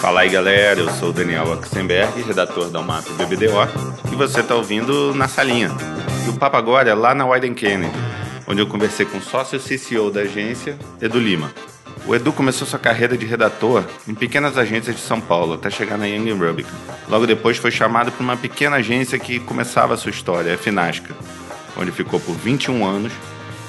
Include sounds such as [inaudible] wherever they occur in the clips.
Fala aí galera, eu sou o Daniel Oxenberg, redator da UMAP BBDO, e você está ouvindo Na Salinha. E o papo agora é lá na Wyden Kennedy, onde eu conversei com o sócio CCO da agência, Edu Lima. O Edu começou sua carreira de redator em pequenas agências de São Paulo, até chegar na Young Rubicon. Logo depois foi chamado para uma pequena agência que começava a sua história, a Finasca, onde ficou por 21 anos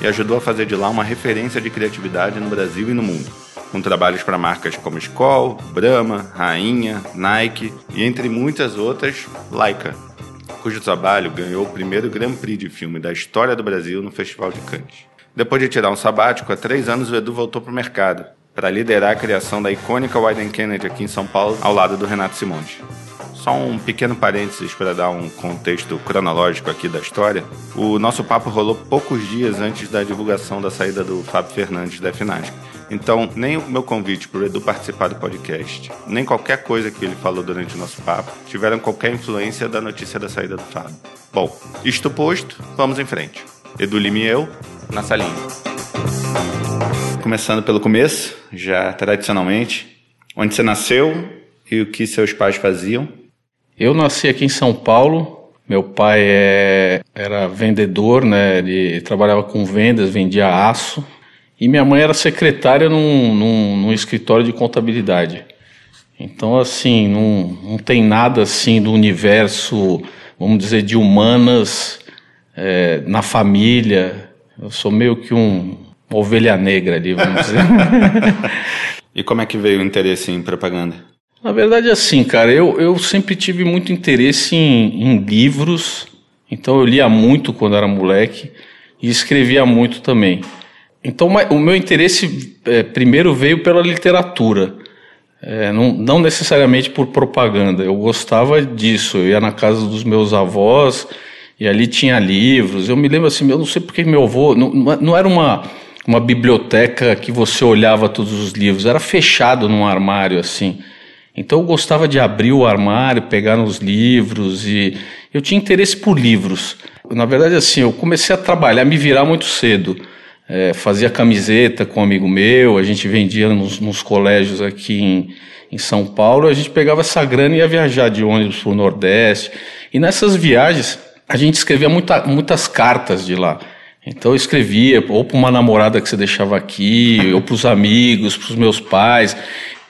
e ajudou a fazer de lá uma referência de criatividade no Brasil e no mundo, com trabalhos para marcas como Skoll, Brahma, Rainha, Nike e entre muitas outras, Laika, cujo trabalho ganhou o primeiro Grand Prix de filme da história do Brasil no Festival de Cannes. Depois de tirar um sabático, há três anos o Edu voltou para o mercado, para liderar a criação da icônica Wyden Kennedy aqui em São Paulo, ao lado do Renato Simonte. Só um pequeno parênteses para dar um contexto cronológico aqui da história. O nosso papo rolou poucos dias antes da divulgação da saída do Fábio Fernandes da Finasco. Então, nem o meu convite para o Edu participar do podcast, nem qualquer coisa que ele falou durante o nosso papo, tiveram qualquer influência da notícia da saída do Fábio. Bom, isto posto, vamos em frente. Edu Lima e eu, na salinha. Começando pelo começo, já tradicionalmente, onde você nasceu e o que seus pais faziam? Eu nasci aqui em São Paulo. Meu pai é, era vendedor, né? Ele trabalhava com vendas, vendia aço. E minha mãe era secretária num, num, num escritório de contabilidade. Então, assim, não, não tem nada assim do universo, vamos dizer, de humanas é, na família. Eu sou meio que um, uma ovelha negra ali, vamos dizer. [laughs] e como é que veio o interesse em propaganda? Na verdade, assim, cara, eu, eu sempre tive muito interesse em, em livros, então eu lia muito quando era moleque e escrevia muito também. Então, o meu interesse é, primeiro veio pela literatura, é, não, não, necessariamente por propaganda. Eu gostava disso. Eu ia na casa dos meus avós e ali tinha livros. Eu me lembro assim, eu não sei porque meu avô. Não, não era uma, uma biblioteca que você olhava todos os livros, era fechado num armário assim. Então eu gostava de abrir o armário, pegar nos livros e eu tinha interesse por livros. Na verdade, assim, eu comecei a trabalhar, me virar muito cedo. É, fazia camiseta com um amigo meu, a gente vendia nos, nos colégios aqui em, em, São Paulo, a gente pegava essa grana e ia viajar de ônibus para o Nordeste. E nessas viagens, a gente escrevia muita, muitas cartas de lá. Então eu escrevia ou para uma namorada que você deixava aqui, ou para os amigos, para os meus pais.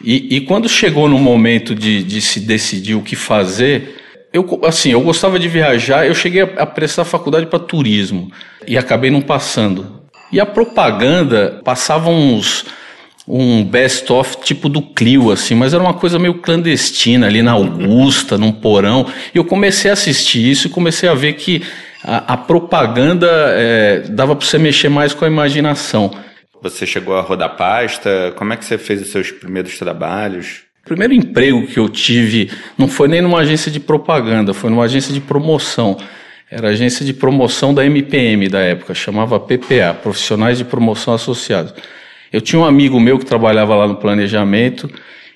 E, e, quando chegou no momento de, de, se decidir o que fazer, eu, assim, eu gostava de viajar, eu cheguei a, a prestar faculdade para turismo e acabei não passando. E a propaganda passava uns um best-of tipo do Clio, assim, mas era uma coisa meio clandestina ali na Augusta, num porão. E eu comecei a assistir isso e comecei a ver que a, a propaganda é, dava para você mexer mais com a imaginação. Você chegou a rodar pasta? Como é que você fez os seus primeiros trabalhos? O primeiro emprego que eu tive não foi nem numa agência de propaganda, foi numa agência de promoção. Era agência de promoção da MPM da época, chamava PPA, Profissionais de Promoção Associados. Eu tinha um amigo meu que trabalhava lá no planejamento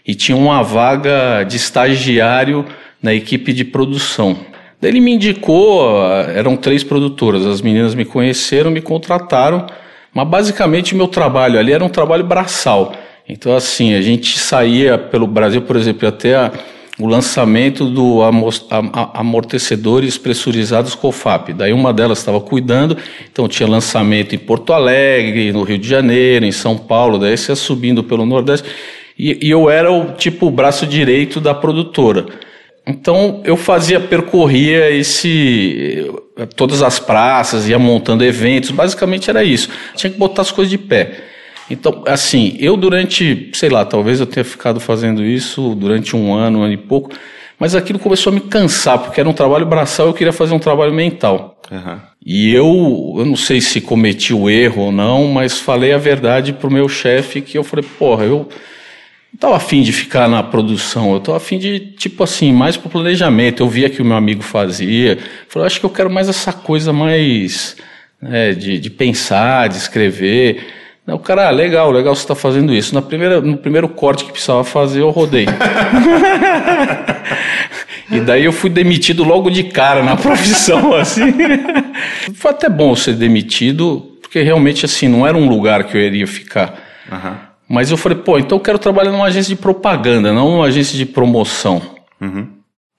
e tinha uma vaga de estagiário na equipe de produção. Daí ele me indicou, eram três produtoras, as meninas me conheceram, me contrataram mas basicamente meu trabalho ali era um trabalho braçal. Então, assim, a gente saía pelo Brasil, por exemplo, até a, o lançamento do amortecedores pressurizados COFAP. Daí uma delas estava cuidando, então tinha lançamento em Porto Alegre, no Rio de Janeiro, em São Paulo, daí você ia subindo pelo Nordeste. E, e eu era o tipo o braço direito da produtora. Então eu fazia, percorria esse todas as praças, ia montando eventos, basicamente era isso. Tinha que botar as coisas de pé. Então, assim, eu durante, sei lá, talvez eu tenha ficado fazendo isso durante um ano, um ano e pouco, mas aquilo começou a me cansar, porque era um trabalho braçal eu queria fazer um trabalho mental. Uhum. E eu, eu não sei se cometi o erro ou não, mas falei a verdade pro meu chefe que eu falei, porra, eu não tava afim de ficar na produção, eu tava afim de, tipo assim, mais pro planejamento. Eu via que o meu amigo fazia. Falei, acho que eu quero mais essa coisa mais né, de, de pensar, de escrever. O cara, ah, legal, legal você está fazendo isso. Na primeira, no primeiro corte que precisava fazer, eu rodei. [laughs] e daí eu fui demitido logo de cara na profissão, [laughs] assim. Foi até bom ser demitido, porque realmente, assim, não era um lugar que eu iria ficar. Uhum. Mas eu falei, pô, então eu quero trabalhar numa agência de propaganda, não numa agência de promoção. Uhum.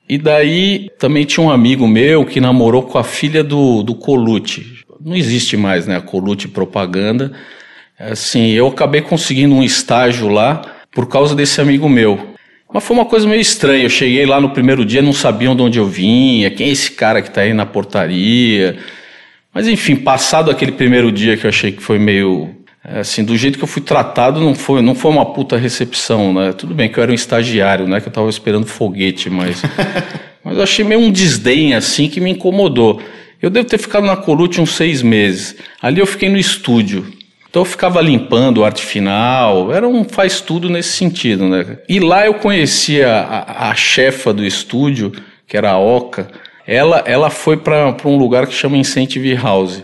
E daí também tinha um amigo meu que namorou com a filha do, do Colucci. Não existe mais, né? A Colucci Propaganda. Assim, eu acabei conseguindo um estágio lá por causa desse amigo meu. Mas foi uma coisa meio estranha. Eu cheguei lá no primeiro dia, não sabiam de onde eu vinha, quem é esse cara que está aí na portaria. Mas enfim, passado aquele primeiro dia que eu achei que foi meio. Assim, do jeito que eu fui tratado, não foi, não foi uma puta recepção, né? Tudo bem que eu era um estagiário, né? Que eu tava esperando foguete, mas. [laughs] mas eu achei meio um desdém, assim, que me incomodou. Eu devo ter ficado na Colute uns seis meses. Ali eu fiquei no estúdio. Então eu ficava limpando arte final, era um faz tudo nesse sentido, né? E lá eu conhecia a, a chefa do estúdio, que era a Oca. Ela, ela foi para um lugar que chama Incentive House,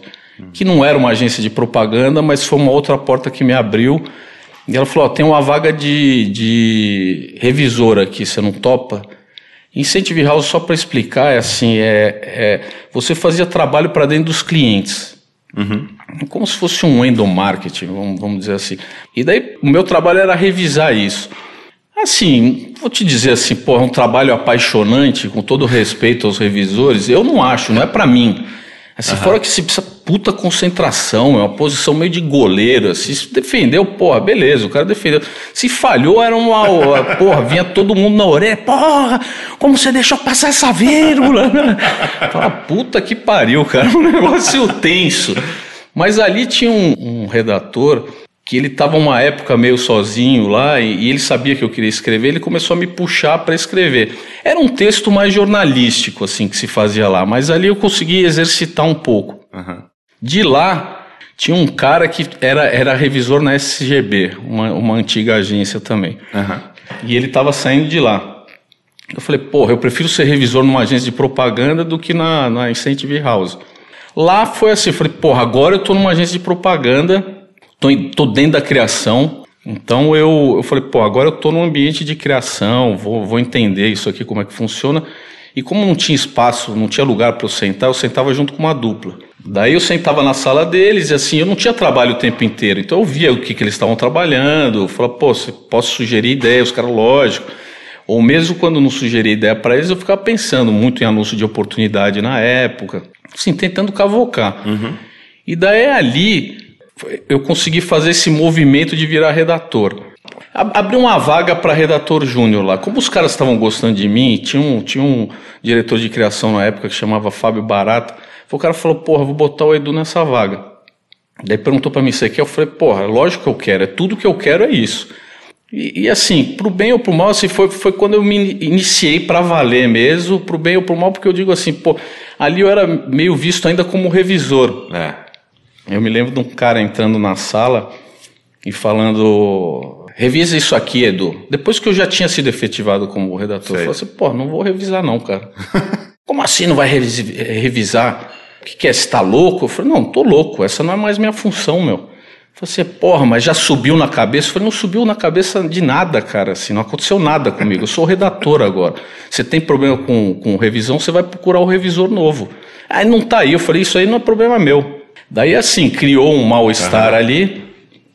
que não era uma agência de propaganda, mas foi uma outra porta que me abriu. E ela falou: oh, tem uma vaga de, de revisor aqui, você não topa? Incentive House, só para explicar, é assim: é, é você fazia trabalho para dentro dos clientes. Uhum. Como se fosse um endomarketing, vamos, vamos dizer assim. E daí o meu trabalho era revisar isso. Assim, vou te dizer assim, pô, é um trabalho apaixonante, com todo respeito aos revisores, eu não acho, não é para mim. Assim, uhum. fora que se precisa puta concentração, é uma posição meio de goleiro, assim, se defendeu, porra, beleza, o cara defendeu. Se falhou, era uma, porra, vinha todo mundo na orelha, porra, como você deixou passar essa vírgula? [laughs] Fala, puta que pariu, cara, um negócio tenso. Mas ali tinha um, um redator que ele estava uma época meio sozinho lá e, e, ele sabia que eu queria escrever, ele começou a me puxar para escrever. Era um texto mais jornalístico assim que se fazia lá, mas ali eu consegui exercitar um pouco. Uhum. De lá tinha um cara que era, era revisor na SGB, uma, uma antiga agência também. Uhum. E ele estava saindo de lá. Eu falei, porra, eu prefiro ser revisor numa agência de propaganda do que na, na Incentive House. Lá foi assim, falei, porra, agora eu estou numa agência de propaganda tô, tô dentro da criação. Então eu, eu falei, pô, agora eu estou num ambiente de criação, vou, vou entender isso aqui, como é que funciona. E como não tinha espaço, não tinha lugar para eu sentar, eu sentava junto com uma dupla. Daí eu sentava na sala deles e assim, eu não tinha trabalho o tempo inteiro. Então eu via o que, que eles estavam trabalhando, eu falava, pô, posso sugerir ideias, os caras, lógico. Ou mesmo quando não sugeria ideia para eles, eu ficava pensando muito em anúncio de oportunidade na época, assim, tentando cavocar. Uhum. E daí ali eu consegui fazer esse movimento de virar redator. Abri uma vaga para redator júnior lá. Como os caras estavam gostando de mim, tinha um, tinha um diretor de criação na época que chamava Fábio Barata. O cara falou: Porra, vou botar o Edu nessa vaga. Daí perguntou para mim: Você quer? Eu falei: Porra, lógico que eu quero. É tudo que eu quero é isso. E, e assim, pro bem ou pro mal, assim, foi, foi quando eu me iniciei para valer mesmo, pro bem ou pro mal, porque eu digo assim: Pô, ali eu era meio visto ainda como revisor. É. Eu me lembro de um cara entrando na sala e falando: revisa isso aqui, Edu. Depois que eu já tinha sido efetivado como redator, Sei. eu falei assim: pô, não vou revisar, não, cara. [laughs] Como assim não vai revisar? O que, que é? Você tá louco? Eu falei: não, tô louco, essa não é mais minha função, meu. Falei assim, porra, mas já subiu na cabeça? Eu falei, não subiu na cabeça de nada, cara, assim, não aconteceu nada comigo, eu sou redator agora. Você tem problema com, com revisão, você vai procurar o revisor novo. Aí não tá aí, eu falei, isso aí não é problema meu. Daí, assim, criou um mal-estar uhum. ali.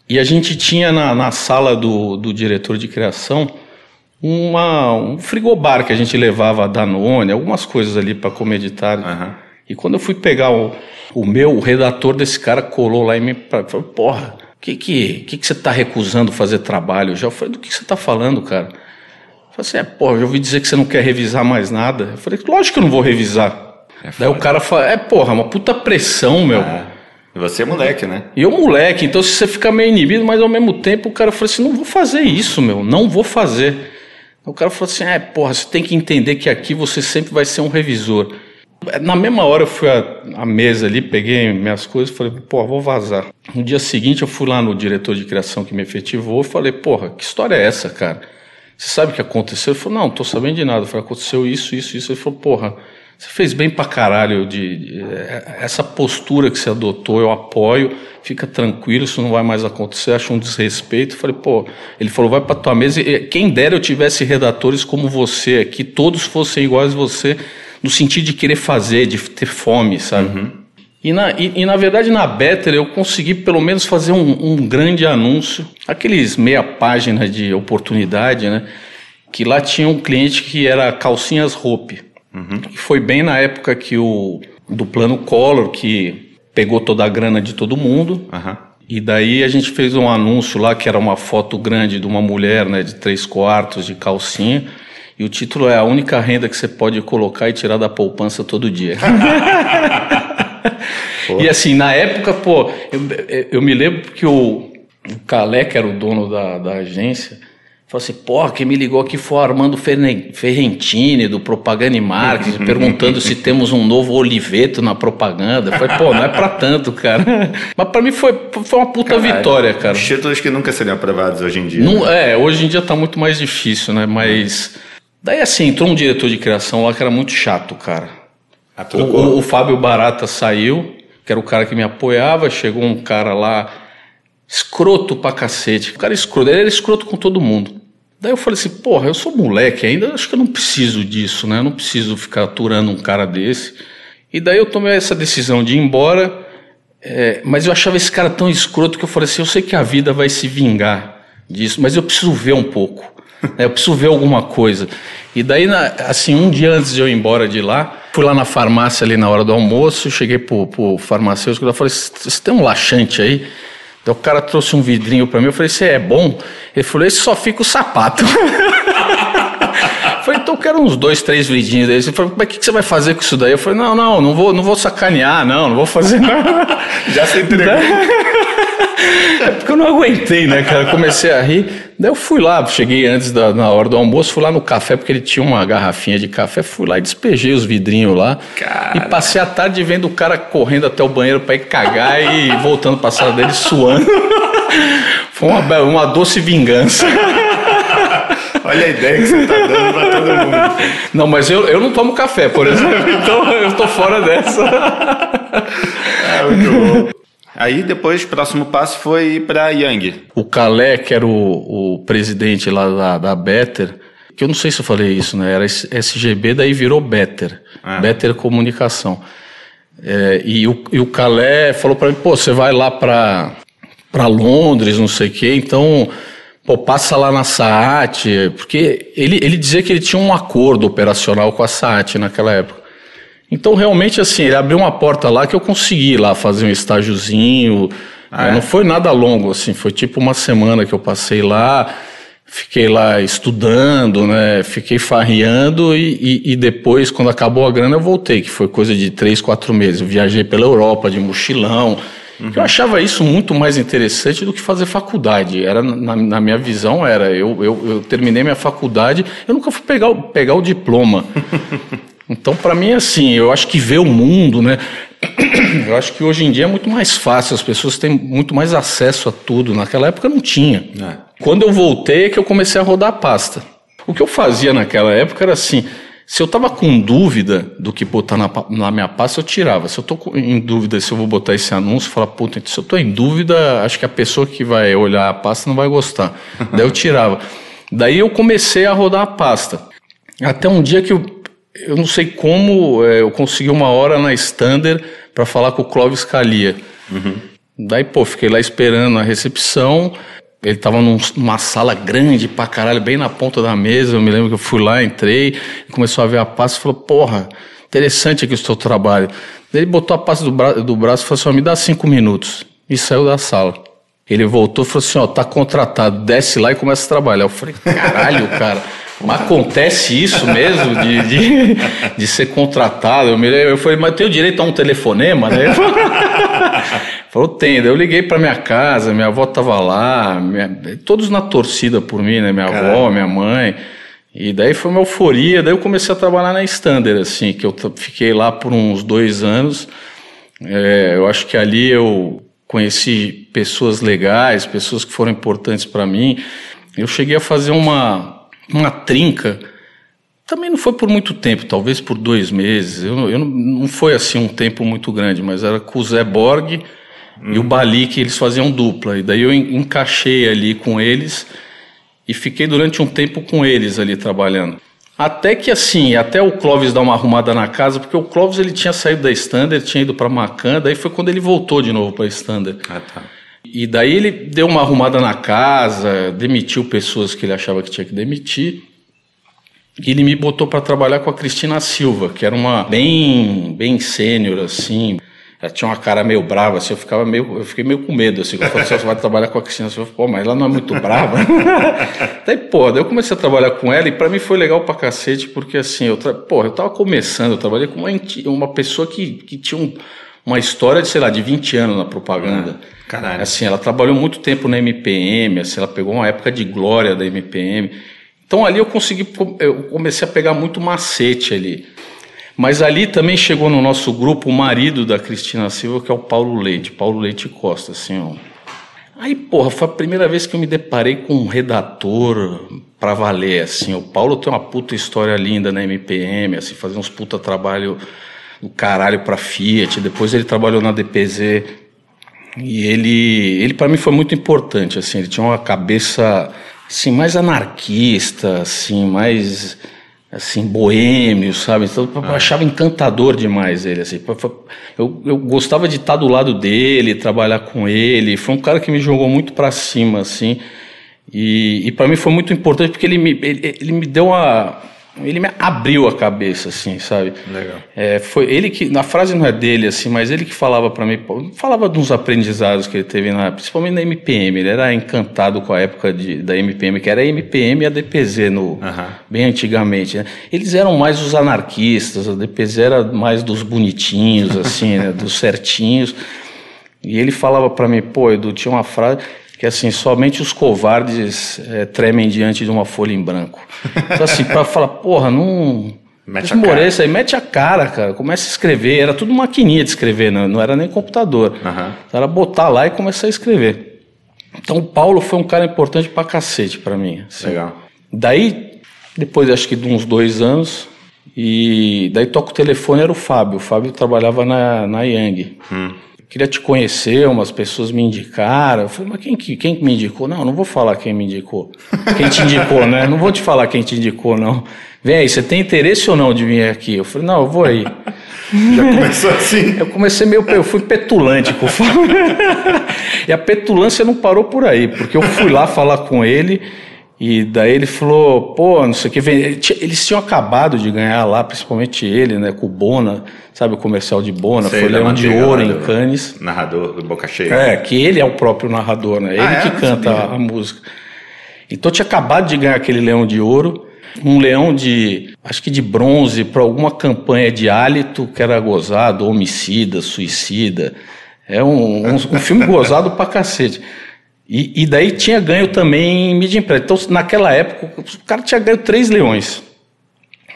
E a gente tinha na, na sala do, do diretor de criação uma, um frigobar que a gente levava a Danone, algumas coisas ali para tarde. Uhum. E quando eu fui pegar o, o meu, o redator desse cara colou lá e me falou: Porra, o que, que, que, que você está recusando fazer trabalho? Já eu falei: Do que você está falando, cara? Eu falei assim: É, porra, eu ouvi dizer que você não quer revisar mais nada. Eu falei: Lógico que eu não vou revisar. É Daí o cara fala: É, porra, uma puta pressão, meu. E você é moleque, né? E eu moleque, então se você fica meio inibido, mas ao mesmo tempo o cara falou assim, não vou fazer isso, meu, não vou fazer. O cara falou assim, é, porra, você tem que entender que aqui você sempre vai ser um revisor. Na mesma hora eu fui à, mesa ali, peguei minhas coisas e falei, porra, vou vazar. No dia seguinte eu fui lá no diretor de criação que me efetivou e falei, porra, que história é essa, cara? Você sabe o que aconteceu? Ele falou, não, não tô sabendo de nada. Eu falei, aconteceu isso, isso, isso. Ele falou, porra, você fez bem pra caralho de, de, essa postura que você adotou, eu apoio, fica tranquilo, isso não vai mais acontecer, acho um desrespeito. Falei, pô, ele falou, vai pra tua mesa, e quem dera eu tivesse redatores como você aqui, todos fossem iguais a você, no sentido de querer fazer, de ter fome, sabe? Uhum. E na, e, e na verdade na Better eu consegui pelo menos fazer um, um grande anúncio, aqueles meia página de oportunidade, né? Que lá tinha um cliente que era Calcinhas Hope. Uhum. E foi bem na época que o do plano Collor, que pegou toda a grana de todo mundo. Uhum. E daí a gente fez um anúncio lá que era uma foto grande de uma mulher, né, de três quartos, de calcinha. E o título é A única renda que você pode colocar e tirar da poupança todo dia. [laughs] e assim, na época, pô, eu, eu me lembro que o, o Calé, que era o dono da, da agência, falou assim: pô, quem me ligou aqui foi o Armando Ferrentini, do Propaganda e Marketing, [laughs] perguntando se temos um novo Oliveto na propaganda. Eu falei, pô, não é pra tanto, cara. [laughs] Mas pra mim foi, foi uma puta Caralho, vitória, cara. Títulos que nunca seriam aprovados hoje em dia. Não, né? É, hoje em dia tá muito mais difícil, né? Mas. Daí assim, entrou um diretor de criação lá que era muito chato, cara. Ah, o, o, o Fábio Barata saiu, que era o cara que me apoiava, chegou um cara lá, escroto pra cacete. O cara escroto, ele era escroto com todo mundo. Daí eu falei assim, porra, eu sou moleque ainda, acho que eu não preciso disso, né? Eu não preciso ficar aturando um cara desse. E daí eu tomei essa decisão de ir embora, é, mas eu achava esse cara tão escroto que eu falei assim, eu sei que a vida vai se vingar disso, mas eu preciso ver um pouco. Né? Eu preciso ver alguma coisa. E daí, assim, um dia antes de eu ir embora de lá, fui lá na farmácia ali na hora do almoço, cheguei pro, pro farmacêutico e falei, você tem um laxante aí? Então o cara trouxe um vidrinho para mim, eu falei, você é bom? Ele falou, esse só fica o sapato. eu [laughs] falei, então eu quero uns dois, três vidrinhos desse. Ele falou, mas o que, que você vai fazer com isso daí? Eu falei, não, não, não vou, não vou sacanear, não, não vou fazer [laughs] nada. Já se entregou. É porque eu não aguentei, né, cara? comecei a rir. Daí eu fui lá, cheguei antes da na hora do almoço, fui lá no café, porque ele tinha uma garrafinha de café, fui lá e despejei os vidrinhos lá. Cara. E passei a tarde vendo o cara correndo até o banheiro para ir cagar e voltando para a sala dele suando. Foi uma, uma doce vingança. Olha a ideia que você está dando para todo mundo. Não, mas eu, eu não tomo café, por exemplo, [laughs] então eu estou fora dessa. É, muito bom. Aí depois, o próximo passo foi ir para Yang. O Calé, que era o, o presidente lá da, da Better, que eu não sei se eu falei isso, né? Era SGB, daí virou Better. Ah. Better Comunicação. É, e, o, e o Calé falou para mim, pô, você vai lá para para Londres, não sei o quê, então, pô, passa lá na SAAT, porque ele, ele dizia que ele tinha um acordo operacional com a SAAT naquela época. Então, realmente, assim, ele abriu uma porta lá que eu consegui lá fazer um estágiozinho. Ah, é? Não foi nada longo, assim, foi tipo uma semana que eu passei lá, fiquei lá estudando, né? Fiquei farreando e, e, e, depois, quando acabou a grana, eu voltei, que foi coisa de três, quatro meses. Eu viajei pela Europa de mochilão. Uhum. Eu achava isso muito mais interessante do que fazer faculdade. Era na, na minha visão era eu, eu, eu, terminei minha faculdade, eu nunca fui pegar, pegar o diploma. [laughs] Então, para mim, assim, eu acho que ver o mundo, né? [clears throat] Eu acho que hoje em dia é muito mais fácil, as pessoas têm muito mais acesso a tudo. Naquela época não tinha. É. Quando eu voltei é que eu comecei a rodar a pasta. O que eu fazia naquela época era assim: se eu estava com dúvida do que botar na, na, minha pasta, eu tirava. Se eu estou em dúvida se eu vou botar esse anúncio, eu falava, puta, se eu estou em dúvida, acho que a pessoa que vai olhar a pasta não vai gostar. [laughs] Daí eu tirava. Daí eu comecei a rodar a pasta. Até um dia que eu eu não sei como é, eu consegui uma hora na Stander para falar com o Clóvis Calia. Uhum. Daí, pô, fiquei lá esperando a recepção. Ele tava num, numa sala grande pra caralho, bem na ponta da mesa. Eu me lembro que eu fui lá, entrei, começou a ver a pasta e falou: Porra, interessante aqui o seu trabalho. Daí ele botou a pasta do, bra do braço e falou assim: Me dá cinco minutos. E saiu da sala. Ele voltou e falou assim: Ó, tá contratado, desce lá e começa a trabalhar. Eu falei: Caralho, [laughs] cara. Mas acontece isso mesmo, de, de, de ser contratado. Eu, me, eu falei, mas tenho direito a um telefonema, né? Falou, [laughs] tem. eu liguei para minha casa, minha avó tava lá, minha, todos na torcida por mim, né? Minha Caramba. avó, minha mãe. E daí foi uma euforia. Daí eu comecei a trabalhar na Standard, assim, que eu fiquei lá por uns dois anos. É, eu acho que ali eu conheci pessoas legais, pessoas que foram importantes para mim. Eu cheguei a fazer uma uma trinca. Também não foi por muito tempo, talvez por dois meses. Eu, eu não, não foi assim um tempo muito grande, mas era com o Zé Borg hum. e o Bali que eles faziam dupla. E daí eu encaixei ali com eles e fiquei durante um tempo com eles ali trabalhando. Até que assim, até o Clóvis dar uma arrumada na casa, porque o Clóvis ele tinha saído da Standard, tinha ido para Macan, daí foi quando ele voltou de novo para Standard. Ah, tá. E daí ele deu uma arrumada na casa, demitiu pessoas que ele achava que tinha que demitir. E ele me botou para trabalhar com a Cristina Silva, que era uma bem bem sênior assim. Ela tinha uma cara meio brava, assim, eu ficava meio, eu fiquei meio com medo, assim, quando você vai trabalhar com a Cristina Silva, pô, mas ela não é muito brava. [laughs] daí, pô, daí eu comecei a trabalhar com ela e para mim foi legal pra cacete, porque assim, eu, tra... pô, eu tava começando, eu trabalhei com uma, uma pessoa que, que tinha um, uma história de, sei lá, de 20 anos na propaganda. Ah. Caralho. Assim, ela trabalhou muito tempo na MPM, assim, ela pegou uma época de glória da MPM. Então ali eu consegui, eu comecei a pegar muito macete ali. Mas ali também chegou no nosso grupo o marido da Cristina Silva, que é o Paulo Leite, Paulo Leite Costa, assim, ó. Aí, porra, foi a primeira vez que eu me deparei com um redator pra valer, assim. O Paulo tem uma puta história linda na MPM, assim, fazer uns puta trabalho do caralho pra Fiat. Depois ele trabalhou na DPZ e ele, ele para mim foi muito importante, assim, ele tinha uma cabeça assim mais anarquista, assim, mais assim boêmio, sabe? Então eu ah. achava encantador demais ele, assim. Eu, eu gostava de estar do lado dele, trabalhar com ele. Foi um cara que me jogou muito para cima, assim. E, e para mim foi muito importante porque ele me, ele, ele me deu uma ele me abriu a cabeça, assim, sabe? Legal. É, foi ele que, na frase não é dele, assim, mas ele que falava para mim, falava de uns aprendizados que ele teve, na, principalmente na MPM. Ele era encantado com a época de, da MPM, que era a MPM e a DPZ, no, bem antigamente. Né? Eles eram mais os anarquistas, a DPZ era mais dos bonitinhos, assim, né? [laughs] dos certinhos. E ele falava para mim, pô, Edu, tinha uma frase que assim, somente os covardes é, tremem diante de uma folha em branco. Então assim, para falar, porra, não... Mete a cara. aí, mete a cara, cara, começa a escrever. Era tudo maquininha de escrever, não, não era nem computador. Uhum. Era botar lá e começar a escrever. Então o Paulo foi um cara importante pra cacete pra mim. Assim. Legal. Daí, depois acho que de uns dois anos, e daí toca o telefone, era o Fábio. O Fábio trabalhava na, na Yang. Hum queria te conhecer, umas pessoas me indicaram. Eu falei, mas quem, quem me indicou? Não, não vou falar quem me indicou. [laughs] Quem te indicou, né? Não vou te falar quem te indicou, não. Vem aí, você tem interesse ou não de vir aqui? Eu falei, não, eu vou aí. [laughs] Já começou assim? Eu comecei meio. Eu fui petulante com o [laughs] E a petulância não parou por aí, porque eu fui lá falar com ele. E daí ele falou, pô, não sei o que, eles tinham acabado de ganhar lá, principalmente ele, né, com o Bona, sabe o comercial de Bona, sei, foi Leão de Ouro em Cannes. Narrador do Boca Cheia. É, que ele é o próprio narrador, né, ele ah, é? que canta a, a música. Então tinha acabado de ganhar aquele Leão de Ouro, um leão de, acho que de bronze, para alguma campanha de hálito que era gozado, homicida, suicida. É um, um, um filme gozado pra cacete. E, e, daí tinha ganho também mídia impressa. Então, naquela época, o cara tinha ganho três leões.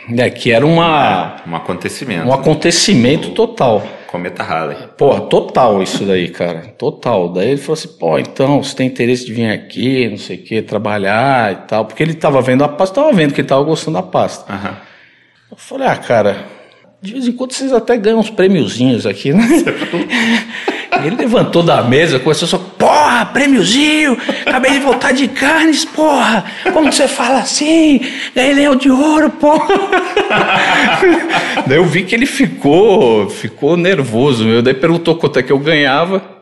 Né, que era uma, é, um acontecimento. Um acontecimento total. Cometa Halley. Pô, total isso daí, cara. Total. Daí ele falou assim, pô, então, você tem interesse de vir aqui, não sei o quê, trabalhar e tal. Porque ele estava vendo a pasta, estava vendo que ele estava gostando da pasta. Uhum. Eu falei, ah, cara, de vez em quando vocês até ganham uns prêmiozinhos aqui, né? [laughs] Ele levantou da mesa, começou só, porra, prêmiozinho, acabei de voltar de carnes, porra, como você fala assim? Ganhei leão de ouro, porra. [laughs] daí eu vi que ele ficou, ficou nervoso, meu. Daí perguntou quanto é que eu ganhava.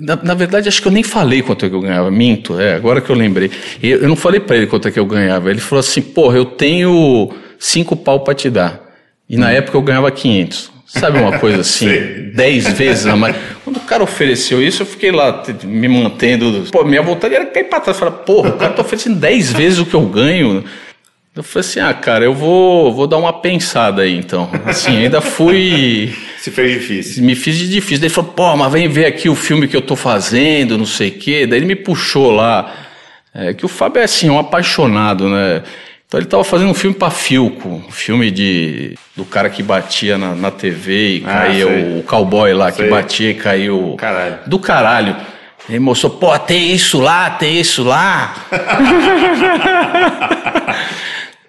Na, na, verdade, acho que eu nem falei quanto é que eu ganhava, minto, é, agora que eu lembrei. Eu, eu não falei para ele quanto é que eu ganhava. Ele falou assim, porra, eu tenho cinco pau para te dar. E na hum. época eu ganhava 500. Sabe uma coisa assim, dez vezes a mais. Quando o cara ofereceu isso, eu fiquei lá me mantendo. Pô, minha vontade era cair pra trás. Falar, porra, o cara tá oferecendo dez vezes o que eu ganho. Eu falei assim, ah, cara, eu vou, vou dar uma pensada aí, então. Assim, ainda fui... Se fez difícil. Me fiz de difícil. Daí ele falou, pô, mas vem ver aqui o filme que eu tô fazendo, não sei o quê. Daí ele me puxou lá. É, que o Fábio é assim, um apaixonado, né? Então ele estava fazendo um filme para Filco, um filme de do cara que batia na, na TV e ah, caía o, o, cowboy lá sei. que batia e caiu caralho. do caralho. Ele mostrou, pô, tem isso lá, tem isso lá. [laughs]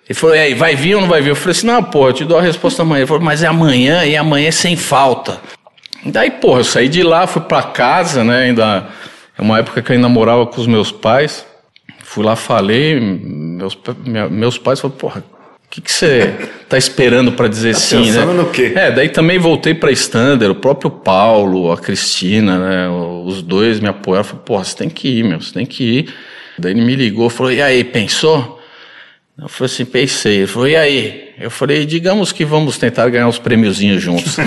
Ele falou, e aí, vai vir ou não vai vir? Eu falei assim, não, pô, eu te dou a resposta amanhã. Ele falou, mas é amanhã e amanhã é sem falta. Daí, pô, eu saí de lá, fui para casa, né? Ainda é uma época que eu ainda morava com os meus pais. Fui lá, falei, meus, meus pais falaram, porra, que, que você tá esperando para dizer tá sim, né? no quê? É, daí também voltei para Standard, o próprio Paulo, a Cristina, né? Os dois me apoiaram. Falei, pô, você tem que ir, meu, você tem que ir. Daí ele me ligou, falou, e aí, pensou? Eu falei assim, pensei. Ele falou, e aí? Eu falei, digamos que vamos tentar ganhar uns prêmiozinhos juntos. [laughs]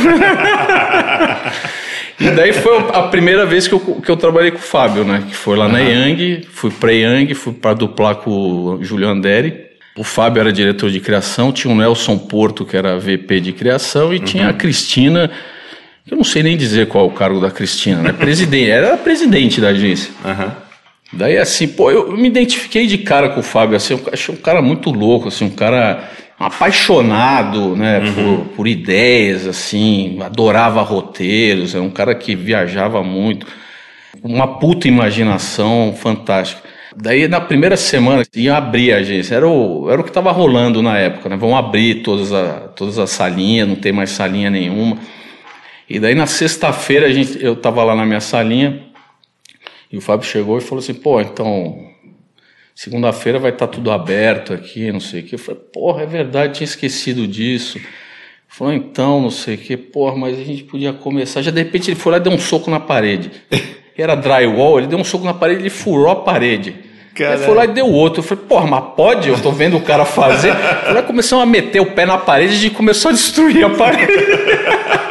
e daí foi a primeira vez que eu, que eu trabalhei com o Fábio, né? Que foi lá uhum. na Yang, fui pra Yang, fui para duplar com o Julio Anderi. O Fábio era diretor de criação, tinha o Nelson Porto, que era VP de criação, e uhum. tinha a Cristina, que eu não sei nem dizer qual é o cargo da Cristina, né? Presidente, era presidente da agência. Uhum. Daí assim, pô, eu, eu, me identifiquei de cara com o Fábio, assim, eu achei um cara muito louco, assim, um cara apaixonado, né, uhum. por, por ideias, assim, adorava roteiros, é um cara que viajava muito, uma puta imaginação fantástica. Daí na primeira semana ia abrir a agência, era o, era o que estava rolando na época, né? Vão abrir todas, a, todas as salinhas, não tem mais salinha nenhuma. E daí na sexta-feira a gente, eu estava lá na minha salinha e o Fábio chegou e falou assim, pô, então segunda-feira vai estar tá tudo aberto aqui, não sei o que. Eu falei, porra, é verdade, tinha esquecido disso. Falou, então, não sei o que, porra, mas a gente podia começar. Já de repente ele foi lá e deu um soco na parede. [laughs] Era drywall, ele deu um soco na parede e falou a parede. Caralho. Aí foi lá e deu outro. Eu falei, porra, mas pode? Eu tô vendo o cara fazer. Aí começamos a meter o pé na parede e começou a destruir a parede. [laughs]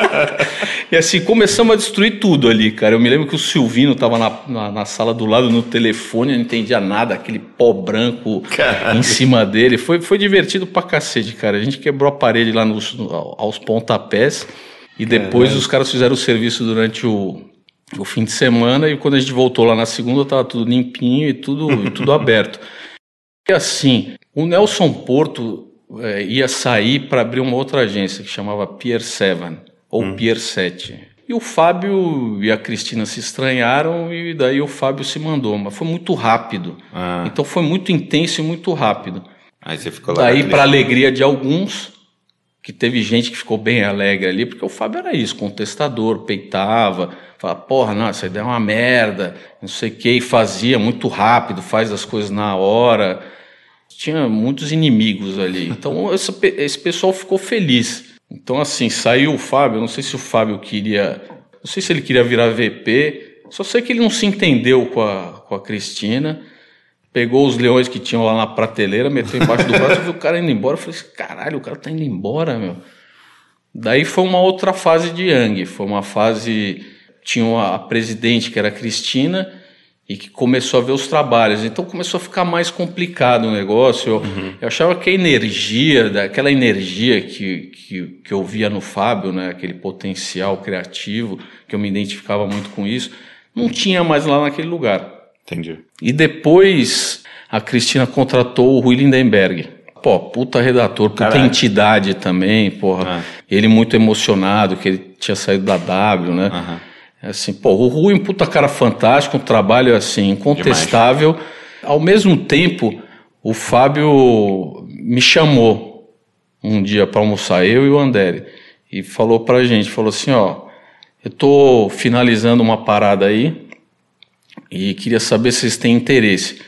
[laughs] e assim, começamos a destruir tudo ali, cara. Eu me lembro que o Silvino tava na, na, na sala do lado no telefone, eu não entendia nada, aquele pó branco Caralho. em cima dele. Foi, foi divertido pra cacete, cara. A gente quebrou a parede lá nos, aos pontapés. E depois Caralho. os caras fizeram o serviço durante o, o fim de semana e quando a gente voltou lá na segunda estava tudo limpinho e tudo, e [laughs] tudo aberto. E assim, o Nelson Porto é, ia sair para abrir uma outra agência que chamava Pier 7 ou hum. Pier 7. E o Fábio e a Cristina se estranharam e daí o Fábio se mandou, mas foi muito rápido. Ah. Então foi muito intenso e muito rápido. Aí você ficou lá. Daí, para alegria de alguns, que teve gente que ficou bem alegre ali, porque o Fábio era isso, contestador, peitava, Fala, porra, não, essa ideia é uma merda, não sei o que, e fazia muito rápido, faz as coisas na hora. Tinha muitos inimigos ali. Então esse, esse pessoal ficou feliz. Então, assim, saiu o Fábio, não sei se o Fábio queria. Não sei se ele queria virar VP, só sei que ele não se entendeu com a, com a Cristina pegou os leões que tinham lá na prateleira, meteu embaixo do braço e viu o cara indo embora. Eu falei assim, caralho, o cara tá indo embora, meu. Daí foi uma outra fase de Yang, foi uma fase tinha a presidente, que era a Cristina, e que começou a ver os trabalhos. Então começou a ficar mais complicado o negócio. Eu, uhum. eu achava que a energia, aquela energia que, que, que eu via no Fábio, né, aquele potencial criativo, que eu me identificava muito com isso, não tinha mais lá naquele lugar. Entendi. E depois a Cristina contratou o Rui Lindenberg. Pô, puta redator, puta Caraca. entidade também, porra. Ah. Ele muito emocionado, que ele tinha saído da W, né? Uhum. Assim, pô, o Rui é um puta cara fantástico, um trabalho assim incontestável. Demais. Ao mesmo tempo, o Fábio me chamou um dia para almoçar, eu e o André, e falou pra gente, falou assim, ó, eu tô finalizando uma parada aí e queria saber se vocês têm interesse.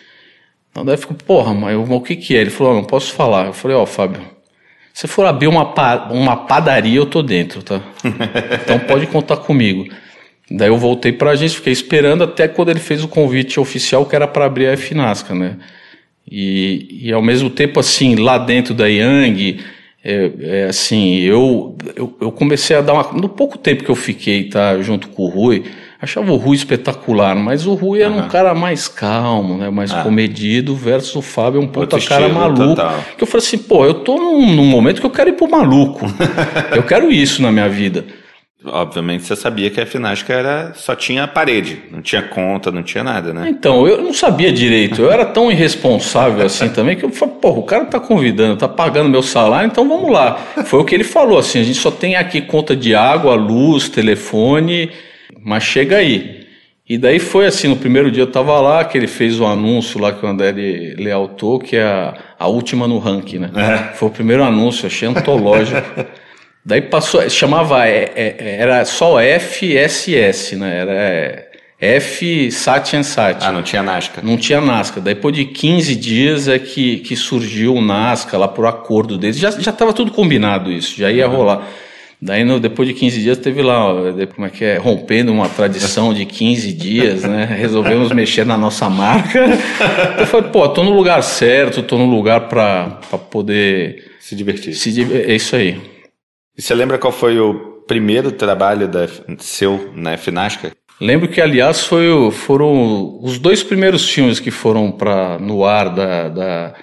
O André ficou, porra, mas o que que é? Ele falou, não posso falar. Eu falei, ó, Fábio, se for abrir uma, uma padaria, eu tô dentro, tá? [laughs] Então pode contar comigo. Daí eu voltei para a agência, fiquei esperando até quando ele fez o convite oficial que era para abrir a FNASCA, né? E, e ao mesmo tempo, assim, lá dentro da Yang, é, é, assim, eu, eu, eu, comecei a dar uma. No pouco tempo que eu fiquei, tá, junto com o Rui, achava o Rui espetacular, mas o Rui era uhum. um cara mais calmo, né, mais ah. comedido, versus o Fábio, um puta cara maluco. Total. Que eu falei assim, pô, eu tô num, num momento que eu quero ir pro maluco. [laughs] eu quero isso na minha vida. Obviamente você sabia que a Finasca era só tinha parede, não tinha conta, não tinha nada, né? Então, eu não sabia direito, eu era tão irresponsável assim também que eu falei, porra, o cara tá convidando, tá pagando meu salário, então vamos lá. Foi o que ele falou, assim, a gente só tem aqui conta de água, luz, telefone, mas chega aí. E daí foi assim, no primeiro dia eu tava lá, que ele fez o um anúncio lá que o André lealtou, que é a, a última no ranking, né? É. Foi o primeiro anúncio, achei antológico. [laughs] Daí passou, chamava, é, é, era só FSS, né? Era F Satyan Sat. Ah, não tinha Nasca. Não tinha Nasca. Depois de 15 dias é que, que surgiu o Nasca lá por acordo deles. Já estava tudo combinado isso, já ia uhum. rolar. Daí, no, depois de 15 dias, teve lá, como é que é, rompendo uma tradição de 15 dias, né? [laughs] Resolvemos mexer na nossa marca. Eu falei, pô, tô no lugar certo, tô no lugar para poder... Se divertir. Se, é isso aí. E você lembra qual foi o primeiro trabalho da, seu na FNASCA? Lembro que, aliás, foi, foram os dois primeiros filmes que foram para no ar da, da,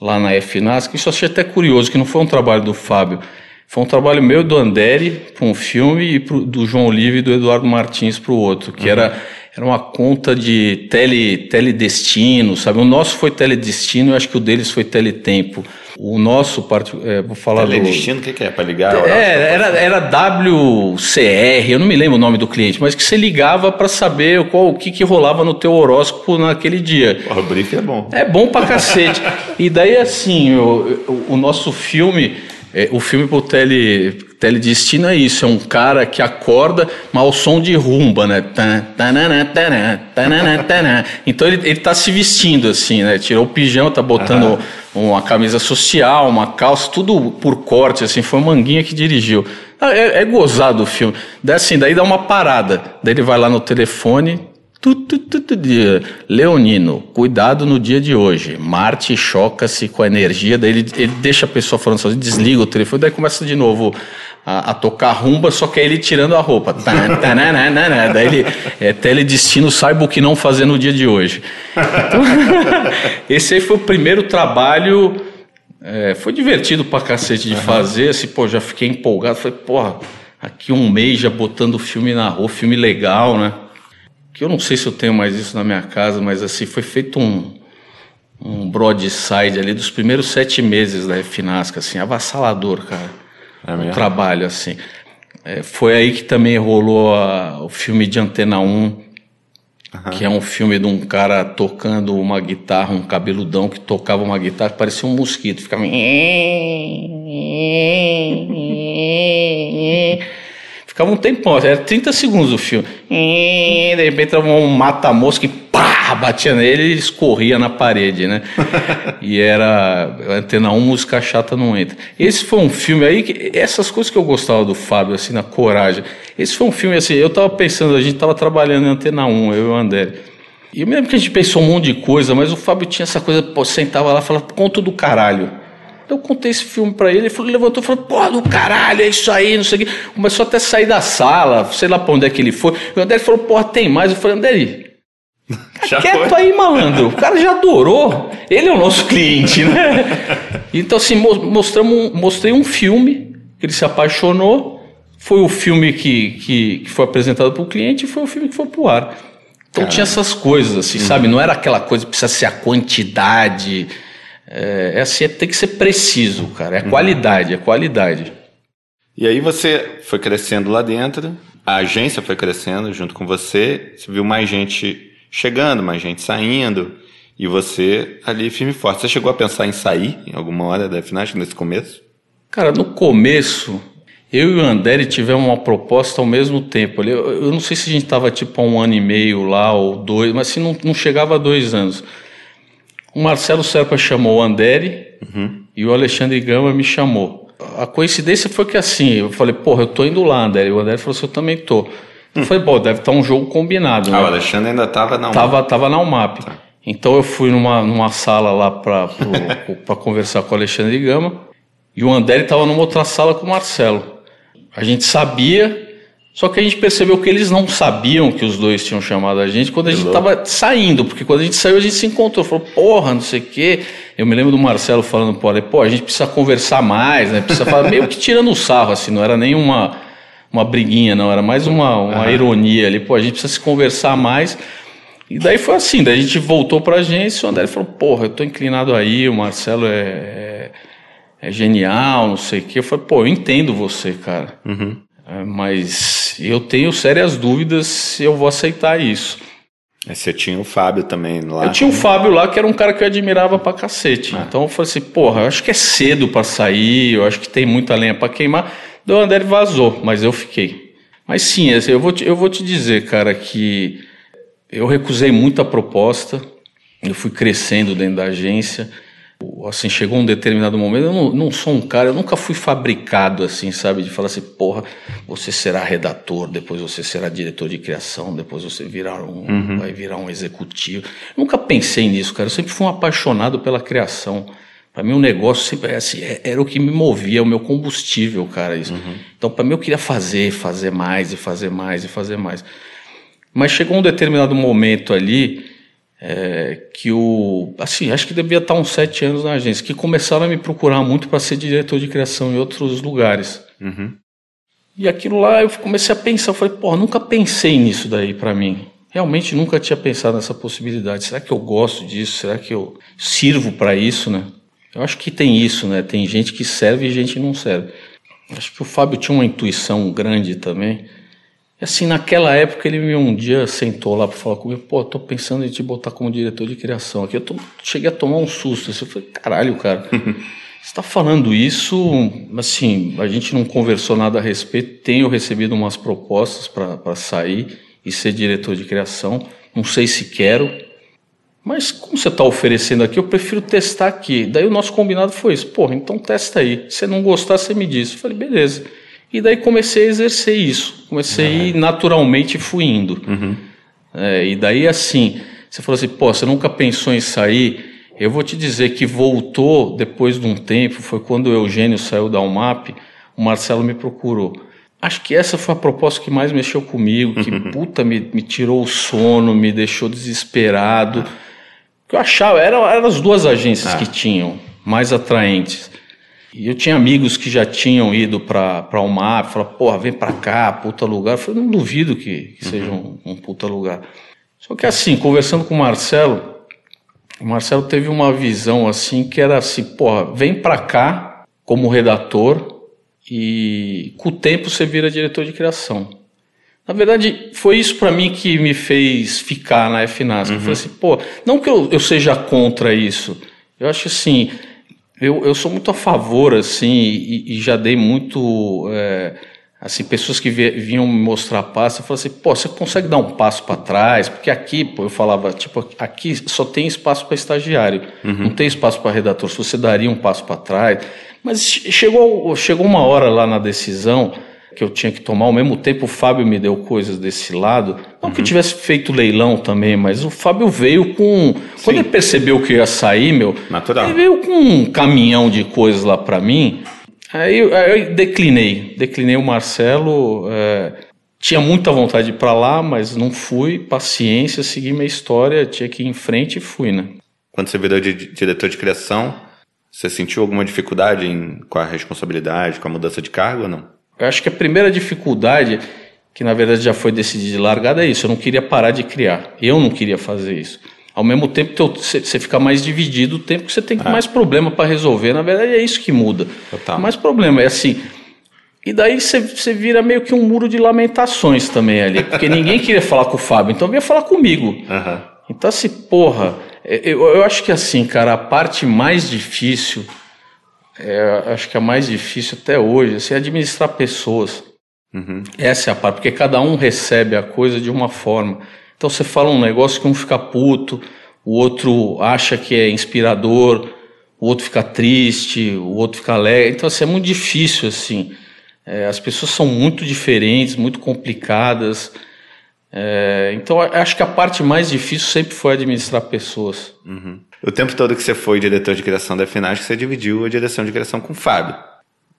lá na FNASCA. Isso eu achei até curioso, que não foi um trabalho do Fábio. Foi um trabalho meu do Anderi para um filme e pro, do João Olive e do Eduardo Martins para o outro, que uhum. era, era uma conta de tele, teledestino, sabe? O nosso foi teledestino, eu acho que o deles foi teletempo. O nosso, é, vou falar teledestino, o que, que, é? Para ligar? É, era, era WCR, eu não me lembro o nome do cliente, mas que você ligava para saber qual, o que, que rolava no teu horóscopo naquele dia. O brief é bom. É bom pra cacete. e daí, assim, o, o nosso filme é, o filme pro tele, teledestino é isso, é um cara que acorda, mas ao som de rumba, né? Então ele, ele tá se vestindo assim, né? Tirou o pijama, tá botando uhum. uma camisa social, uma calça, tudo por corte, assim, foi o Manguinha que dirigiu. Ah, é, é gozado o filme. Daí, assim, daí dá uma parada. Daí ele vai lá no telefone, Leonino, cuidado no dia de hoje. Marte choca-se com a energia, daí ele, ele deixa a pessoa falando sozinho, desliga o telefone, daí começa de novo a, a tocar rumba, só que é ele tirando a roupa. daí ele, é teledestino, saiba o que não fazer no dia de hoje. Então, esse aí foi o primeiro trabalho. É, foi divertido pra cacete de fazer, assim, pô, já fiquei empolgado. Falei, porra, aqui um mês já botando filme na rua, filme legal, né? Que eu não sei se eu tenho mais isso na minha casa, mas assim, foi feito um, um broadside ali dos primeiros sete meses da Finasca, assim, avassalador, cara. É o trabalho, assim. É, foi aí que também rolou a, o filme de Antena 1, uhum. que é um filme de um cara tocando uma guitarra, um cabeludão que tocava uma guitarra que parecia um mosquito, ficava. Ficava um tempão, era 30 segundos o filme. E de repente um mata-mosca e pá, batia nele e escorria na parede, né? [laughs] e era antena 1, música chata não entra. Esse foi um filme aí, que, essas coisas que eu gostava do Fábio, assim, na coragem. Esse foi um filme assim, eu tava pensando, a gente tava trabalhando em antena 1, eu e o André. E eu me lembro que a gente pensou um monte de coisa, mas o Fábio tinha essa coisa, pô, sentava lá e falava, conto do caralho. Eu contei esse filme para ele, ele falou, levantou e falou, pô, do caralho, é isso aí, não sei o quê. Começou até a sair da sala, sei lá pra onde é que ele foi. E o André falou, pô, tem mais. Eu falei, André, [laughs] já quieto foi? aí, malandro. O cara já adorou. Ele é o nosso cliente, né? [laughs] Então, assim, mostramos, mostrei um filme ele se apaixonou. Foi o filme que, que, que foi apresentado para o cliente e foi o filme que foi pro ar. Então Caramba. tinha essas coisas, assim, uhum. sabe? Não era aquela coisa, precisa ser a quantidade é, é assim, tem que ser preciso, cara. É uhum. qualidade, é qualidade. E aí você foi crescendo lá dentro, a agência foi crescendo junto com você, você viu mais gente chegando, mais gente saindo, e você ali firme e forte. Você chegou a pensar em sair em alguma hora da FNAC nesse começo? Cara, no começo, eu e o André tivemos uma proposta ao mesmo tempo. Eu, eu não sei se a gente estava tipo há um ano e meio lá ou dois, mas se não, não chegava a dois anos. O Marcelo Serpa chamou o Anderi uhum. e o Alexandre Gama me chamou. A coincidência foi que assim, eu falei, porra, eu tô indo lá, Anderi. O Anderi falou assim, eu também tô. Eu falei, pô, deve estar tá um jogo combinado. Ah, né? o Alexandre ainda estava na UMAP. Tava, tava na UMAP. Tá. Então eu fui numa, numa sala lá para [laughs] conversar com o Alexandre Gama e o Anderi estava numa outra sala com o Marcelo. A gente sabia só que a gente percebeu que eles não sabiam que os dois tinham chamado a gente quando a gente estava saindo, porque quando a gente saiu a gente se encontrou, falou, porra, não sei o quê. Eu me lembro do Marcelo falando, pô, pô, a gente precisa conversar mais, né? Precisa falar, [laughs] meio que tirando o sarro, assim, não era nem uma, uma briguinha, não, era mais uma, uma uhum. ironia ali, pô, a gente precisa se conversar mais. E daí foi assim, daí a gente voltou para a agência, o André falou, porra, eu tô inclinado aí, o Marcelo é, é, é genial, não sei o quê. Eu falei, pô, eu entendo você, cara. Uhum. É, mas eu tenho sérias dúvidas se eu vou aceitar isso. Você tinha o Fábio também lá. Eu tinha o Fábio lá, que era um cara que eu admirava pra cacete. Ah. Então eu falei assim, porra, eu acho que é cedo para sair, eu acho que tem muita lenha para queimar. Daí o André vazou, mas eu fiquei. Mas sim, eu vou te, eu vou te dizer, cara, que Eu recusei muita proposta, eu fui crescendo dentro da agência. Assim, chegou um determinado momento, eu não, não sou um cara, eu nunca fui fabricado assim, sabe? De falar assim, porra, você será redator, depois você será diretor de criação, depois você virar um, uhum. vai virar um executivo. Eu nunca pensei nisso, cara. Eu sempre fui um apaixonado pela criação. Para mim, o negócio sempre assim, é, era o que me movia, o meu combustível, cara. Isso. Uhum. Então, para mim, eu queria fazer, fazer mais e fazer mais e fazer mais. Mas chegou um determinado momento ali é, que o. Assim, acho que devia estar uns sete anos na agência, que começaram a me procurar muito para ser diretor de criação em outros lugares. Uhum. E aquilo lá eu comecei a pensar, eu falei, pô, nunca pensei nisso daí para mim. Realmente nunca tinha pensado nessa possibilidade. Será que eu gosto disso? Será que eu sirvo para isso, né? Eu acho que tem isso, né? Tem gente que serve e gente que não serve. Acho que o Fábio tinha uma intuição grande também. E assim, naquela época ele me um dia sentou lá para falar comigo, pô, tô pensando em te botar como diretor de criação aqui. Eu tô, cheguei a tomar um susto. Assim, eu falei, caralho, cara, [laughs] você está falando isso, assim, a gente não conversou nada a respeito. Tenho recebido umas propostas para sair e ser diretor de criação. Não sei se quero, mas como você está oferecendo aqui, eu prefiro testar aqui. Daí o nosso combinado foi isso. Porra, então testa aí. Se não gostar, você me diz. Eu falei, beleza. E daí comecei a exercer isso. Comecei uhum. naturalmente fui indo. Uhum. É, e daí assim, você falou assim, pô, você nunca pensou em sair? Eu vou te dizer que voltou depois de um tempo, foi quando o Eugênio saiu da UMAP, o Marcelo me procurou. Acho que essa foi a proposta que mais mexeu comigo, que uhum. puta me, me tirou o sono, me deixou desesperado. Que eu achava, eram era as duas agências ah. que tinham mais atraentes. E eu tinha amigos que já tinham ido para o mar, falaram, porra, vem para cá, puta lugar. Eu falei, não duvido que, que uhum. seja um, um, puta lugar. Só que assim, conversando com o Marcelo, o Marcelo teve uma visão assim, que era assim, porra, vem para cá como redator e com o tempo você vira diretor de criação. Na verdade, foi isso para mim que me fez ficar na FNAS. Uhum. Eu falei assim, pô, não que eu, eu seja contra isso. Eu acho assim, eu, eu sou muito a favor, assim, e, e já dei muito. É, assim, pessoas que vinham me mostrar a pasta, eu falei assim, pô, você consegue dar um passo para trás? Porque aqui, pô, eu falava, tipo, aqui só tem espaço para estagiário, uhum. não tem espaço para redator. Se você daria um passo para trás. Mas chegou, chegou uma hora lá na decisão que eu tinha que tomar. Ao mesmo tempo, o Fábio me deu coisas desse lado. Não uhum. que eu tivesse feito leilão também, mas o Fábio veio com. Sim. Quando ele percebeu que ia sair, meu. Natural. Ele veio com um caminhão de coisas lá para mim. Aí, aí, eu declinei. Declinei o Marcelo. É, tinha muita vontade de ir para lá, mas não fui. Paciência, segui minha história. Tinha que ir em frente e fui, né? Quando você virou de diretor de criação, você sentiu alguma dificuldade em, com a responsabilidade, com a mudança de cargo ou não? Eu acho que a primeira dificuldade, que na verdade já foi decidida de largada, é isso. Eu não queria parar de criar. Eu não queria fazer isso. Ao mesmo tempo, você fica mais dividido o tempo que você tem ah. mais problema para resolver. Na verdade, é isso que muda. Total. Mais problema. É assim. E daí você vira meio que um muro de lamentações também ali. Porque ninguém [laughs] queria falar com o Fábio, então vinha falar comigo. Uhum. Então, assim, porra, eu, eu acho que assim, cara, a parte mais difícil é, acho que a mais difícil até hoje assim, é administrar pessoas. Uhum. Essa é a parte, porque cada um recebe a coisa de uma forma. Então você fala um negócio que um fica puto, o outro acha que é inspirador, o outro fica triste, o outro fica alegre. Então assim, é muito difícil assim. É, as pessoas são muito diferentes, muito complicadas. É, então acho que a parte mais difícil sempre foi administrar pessoas. Uhum. O tempo todo que você foi diretor de criação da FNAG, você dividiu a direção de criação com o Fábio.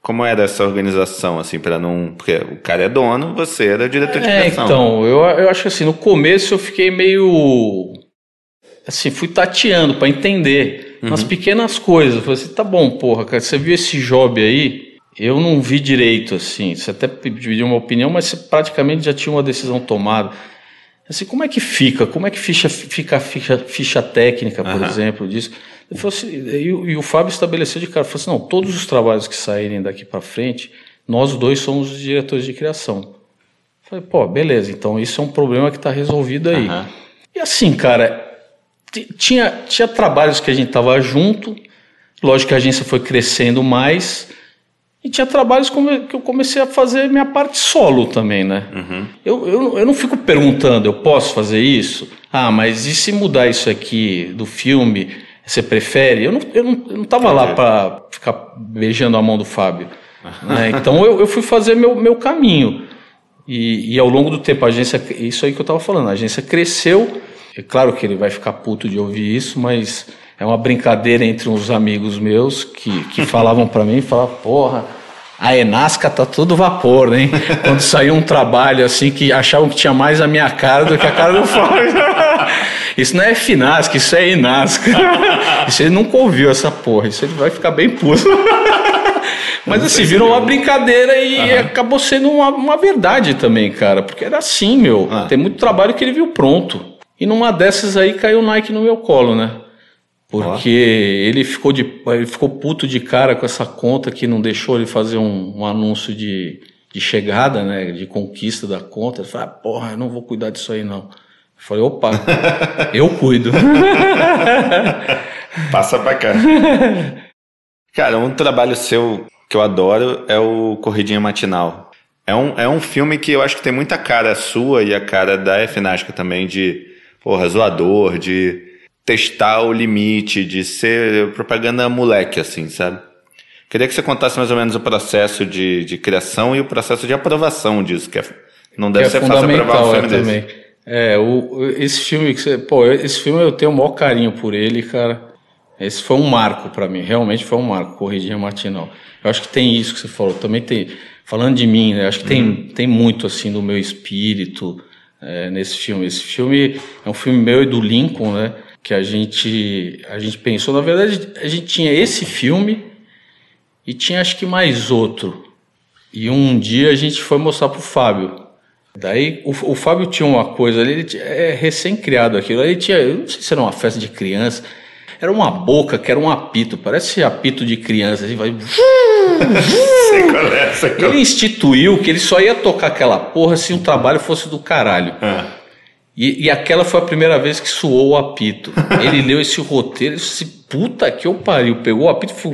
Como era essa organização, assim, para não. Porque o cara é dono, você era diretor de é, criação. Então, eu, eu acho que assim, no começo eu fiquei meio. Assim, fui tateando para entender uhum. nas pequenas coisas. Eu falei assim, tá bom, porra, cara, você viu esse job aí? Eu não vi direito, assim. Você até dividiu uma opinião, mas você praticamente já tinha uma decisão tomada. Assim, como é que fica? Como é que ficha, fica a ficha, ficha técnica, por uhum. exemplo, disso? Assim, e, e, o Fábio estabeleceu de cara, falou assim, não, todos os trabalhos que saírem daqui para frente, nós dois somos os diretores de criação. Eu falei, pô, beleza, então isso é um problema que está resolvido aí. Uhum. E assim, cara, tinha, tinha trabalhos que a gente tava junto, lógico que a agência foi crescendo mais, E tinha trabalhos que eu comecei a fazer minha parte solo também, né? Uhum. Eu, eu, eu não fico perguntando, eu posso fazer isso? Ah, mas e se mudar isso aqui do filme, você prefere? Eu não, eu não, eu não tava lá para ficar beijando a mão do Fábio. [laughs] né? Então eu, eu fui fazer meu, meu caminho. E, e ao longo do tempo, a agência, isso aí que eu tava falando, a agência cresceu. É claro que ele vai ficar puto de ouvir isso, mas é uma brincadeira entre uns amigos meus que, que [laughs] falavam para mim, falavam, porra, a Enasca tá todo vapor, hein? [laughs] Quando saiu um trabalho assim que achavam que tinha mais a minha cara do que a cara do Fábio. [laughs] Isso não é Finasca, isso é Enasca. Isso ele nunca ouviu essa porra, isso ele vai ficar bem puto. Mas assim, virou uma brincadeira e uhum. acabou sendo uma, uma, verdade também, cara. Porque era assim, meu. Ah. Tem muito trabalho que ele viu pronto. E numa dessas aí caiu o Nike no meu colo, né? Porque ele ficou, de, ele ficou puto de cara com essa conta que não deixou ele fazer um, um anúncio de, de chegada, né? De conquista da conta. Ele falou, ah, porra, eu não vou cuidar disso aí não. Eu falei, opa, [laughs] eu cuido. [laughs] Passa pra cá. Cara, um trabalho seu que eu adoro é o Corridinha Matinal. É um, é um filme que eu acho que tem muita cara sua e a cara da F também, de, porra, zoador, de testar o limite, de ser propaganda moleque, assim, sabe? Queria que você contasse mais ou menos o processo de, de criação e o processo de aprovação disso, que é, não deve que é ser fácil aprovar um filme é, desse. Também. É, o, esse filme que você, pô, esse filme eu tenho o maior carinho por ele, cara. Esse foi um marco para mim, realmente foi um marco, Corridinha Matinal. Eu acho que tem isso que você falou, também tem, falando de mim, né, acho que tem, uhum. tem muito assim do meu espírito é, nesse filme. Esse filme é um filme meu e do Lincoln, né? Que a gente a gente pensou, na verdade, a gente tinha esse filme e tinha acho que mais outro. E um dia a gente foi mostrar pro Fábio. Daí o, o Fábio tinha uma coisa ali, ele é recém-criado aquilo. Ele tinha, eu não sei se era uma festa de criança, era uma boca que era um apito, parece apito de criança, assim, vai. [laughs] ele instituiu que ele só ia tocar aquela porra se o trabalho fosse do caralho. Ah. E, e, aquela foi a primeira vez que suou o apito. Ele leu esse roteiro e disse: puta que eu pariu. Pegou o apito e foi.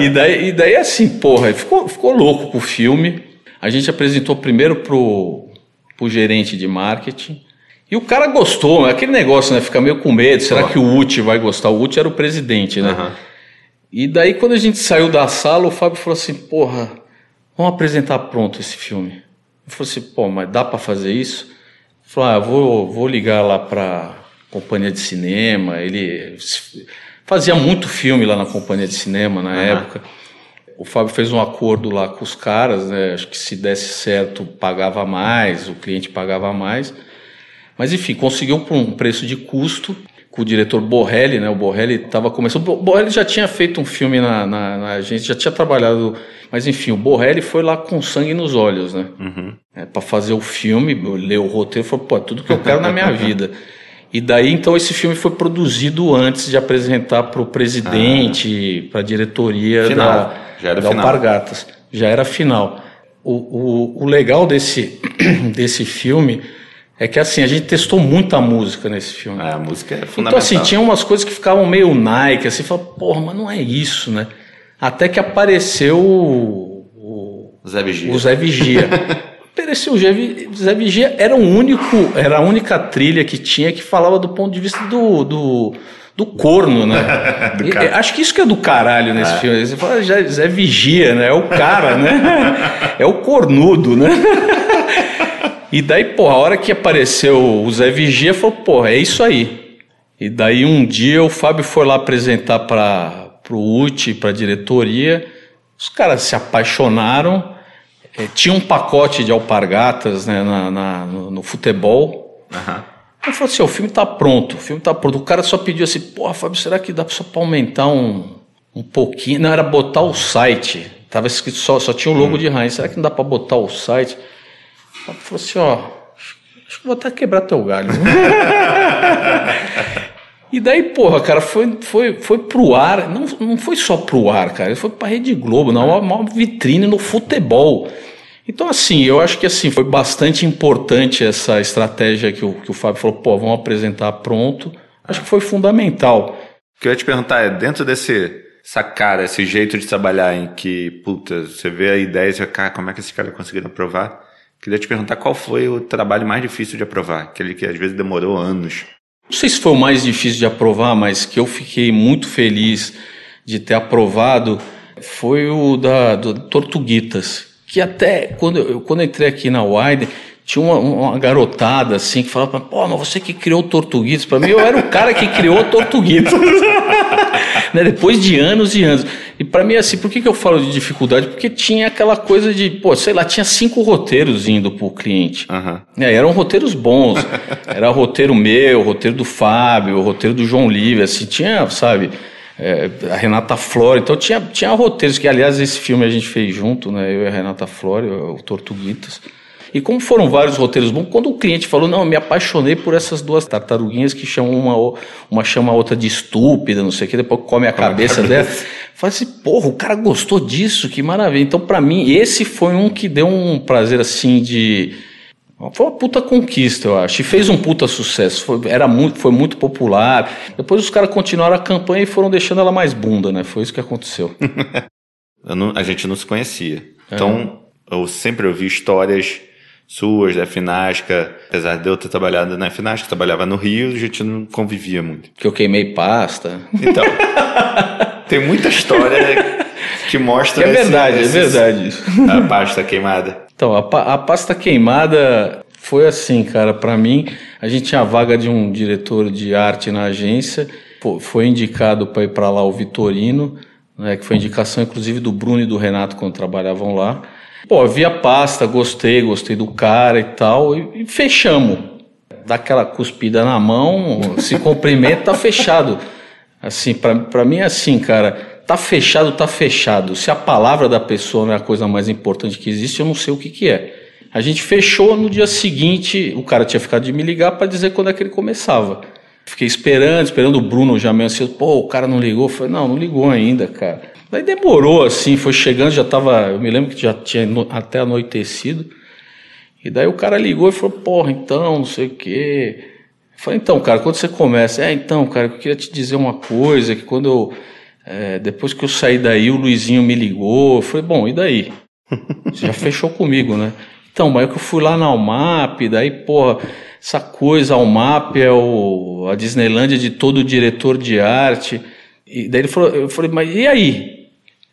e, daí, e daí, assim, porra, ficou, ficou louco pro filme. A gente apresentou primeiro pro, pro gerente de marketing. E o cara gostou, aquele negócio, né? Fica meio com medo. Será que o Uti vai gostar? O Uti era o presidente, né? Uhum. E daí, quando a gente saiu da sala, o Fábio falou assim: porra, vamos apresentar pronto esse filme. Eu falei assim, pô, mas dá para fazer isso? Ele falou, ah, vou, vou ligar lá para companhia de cinema. Ele fazia muito filme lá na companhia de cinema na uhum. época. O Fábio fez um acordo lá com os caras, né? Acho que se desse certo pagava mais, o cliente pagava mais. Mas enfim, conseguiu por um preço de custo com o diretor Borrelli, né? O Borrelli estava começando. O Borrelli já tinha feito um filme na, na, na agência, já tinha trabalhado mas enfim, o Borrelli foi lá com sangue nos olhos, né? Uhum. É, para fazer o filme, ler o roteiro, falou, pô, é tudo que eu quero na minha [laughs] vida. E daí então esse filme foi produzido antes de apresentar para o presidente, ah. para a diretoria final. da, Já era da final. Alpargatas. Já era final. O, o, o legal desse, [clears throat] desse filme é que assim, a gente testou muita música nesse filme. Ah, a música é fundamental. Então assim, tinha umas coisas que ficavam meio Nike, assim, falava, porra, mas não é isso, né? Até que apareceu o, Zé Vigia. O Zé Vigia. [laughs] apareceu o Zé Vigia, era o único, era a única trilha que tinha que falava do ponto de vista do, do, do corno, né? [laughs] do e, acho que isso que é do caralho nesse é. filme. Você fala, Zé Vigia, né? É o cara, né? [laughs] É o cornudo, né? E daí, porra, a hora que apareceu o Zé Vigia, falou, porra, é isso aí. E daí um dia o Fábio foi lá apresentar para o UT, para a diretoria. Os caras se apaixonaram. É, tinha um pacote de alpargatas né, na, na no, no, futebol. Uhum. Eu falei assim: o filme está pronto, o filme está pronto. O cara só pediu assim: porra, Fábio, será que dá só para aumentar um, um pouquinho? Não, era botar o site. Tava escrito só, só tinha o logo hum. de Heinz. Será que não dá para botar o site? Eu falei assim: ó, acho que vou até quebrar teu galho. [laughs] E daí, porra, cara, foi, foi, foi pro ar, não, não foi só pro ar, cara, foi pra Rede Globo, não, uma, uma vitrine no futebol. Então, assim, eu acho que assim, foi bastante importante essa estratégia que o, que o Fábio falou, pô, vamos apresentar pronto. Acho que foi fundamental. O que eu ia te perguntar é, dentro desse, essa cara, esse jeito de trabalhar em que, puta, você vê a ideia e você, cara, como é que esse cara conseguiu aprovar? Queria te perguntar qual foi o trabalho mais difícil de aprovar, aquele que às vezes demorou anos. Não sei se foi o mais difícil de aprovar, mas que eu fiquei muito feliz de ter aprovado foi o da do Tortuguitas, que até quando eu, quando eu entrei aqui na Wide, tinha uma, uma, garotada assim que falava, pô, mas você que criou o Tortuguitas. Para mim, eu era o cara que criou o Tortuguitas. [laughs] né? Depois de anos e anos. E para mim, assim, por que, que eu falo de dificuldade? Porque tinha aquela coisa de, pô, sei lá, tinha cinco roteiros indo pro cliente. Uhum. É, eram roteiros bons. [laughs] Era roteiro meu, roteiro do Fábio, roteiro do João Livre, assim, tinha, sabe, é, a Renata Flora. Então tinha, tinha roteiros, que aliás esse filme a gente fez junto, né? Eu e a Renata Flora, o Tortuguitas. E como foram vários roteiros bons, quando o cliente falou, não, eu me apaixonei por essas duas tartaruguinhas que chamam uma, uma chama a outra de estúpida, não sei o que, depois come a cabeça, dela. [laughs] Falei assim, porra, o cara gostou disso, que maravilha. Então, para mim, esse foi um que deu um prazer assim de. Foi uma puta conquista, eu acho. E fez um puta sucesso. Foi, era muito, foi muito popular. Depois os caras continuaram a campanha e foram deixando ela mais bunda, né? Foi isso que aconteceu. [laughs] não, a gente não se conhecia. Então, é. eu sempre ouvi histórias suas, da Finasca. Apesar de eu ter trabalhado na Finasca, trabalhava no Rio, a gente não convivia muito. Que eu queimei pasta. Então, [laughs] tem muita história que mostra... É verdade, esse, é verdade isso. A pasta queimada. Então, a, a pasta queimada foi assim, cara, para mim, a gente tinha a vaga de um diretor de arte na agência, foi indicado para ir para lá o Vitorino, né, que foi indicação inclusive do Bruno e do Renato quando trabalhavam lá. Pô, vi a pasta, gostei, gostei do cara e tal, e, e fechamos. Dá aquela cuspida na mão, se cumprimenta, tá fechado. Assim, para mim é assim, cara, tá fechado, tá fechado. Se a palavra da pessoa não é a coisa mais importante que existe, eu não sei o que que é. A gente fechou no dia seguinte, o cara tinha ficado de me ligar para dizer quando é que ele começava. Fiquei esperando, esperando o Bruno já meio assim, pô, o cara não ligou. Falei, não, não ligou ainda, cara. Daí demorou assim, foi chegando, já tava. Eu me lembro que já tinha até anoitecido. E daí o cara ligou e falou: Porra, então, não sei o quê. Eu falei: Então, cara, quando você começa? É, então, cara, eu queria te dizer uma coisa: que quando eu. É, depois que eu saí daí, o Luizinho me ligou. Eu falei: Bom, e daí? [laughs] Você já fechou comigo, né? Então, mas é que eu fui lá na Almap, daí, porra, essa coisa, a Almap é o, a Disneylândia de todo diretor de arte. E daí ele falou, eu falei, mas e aí?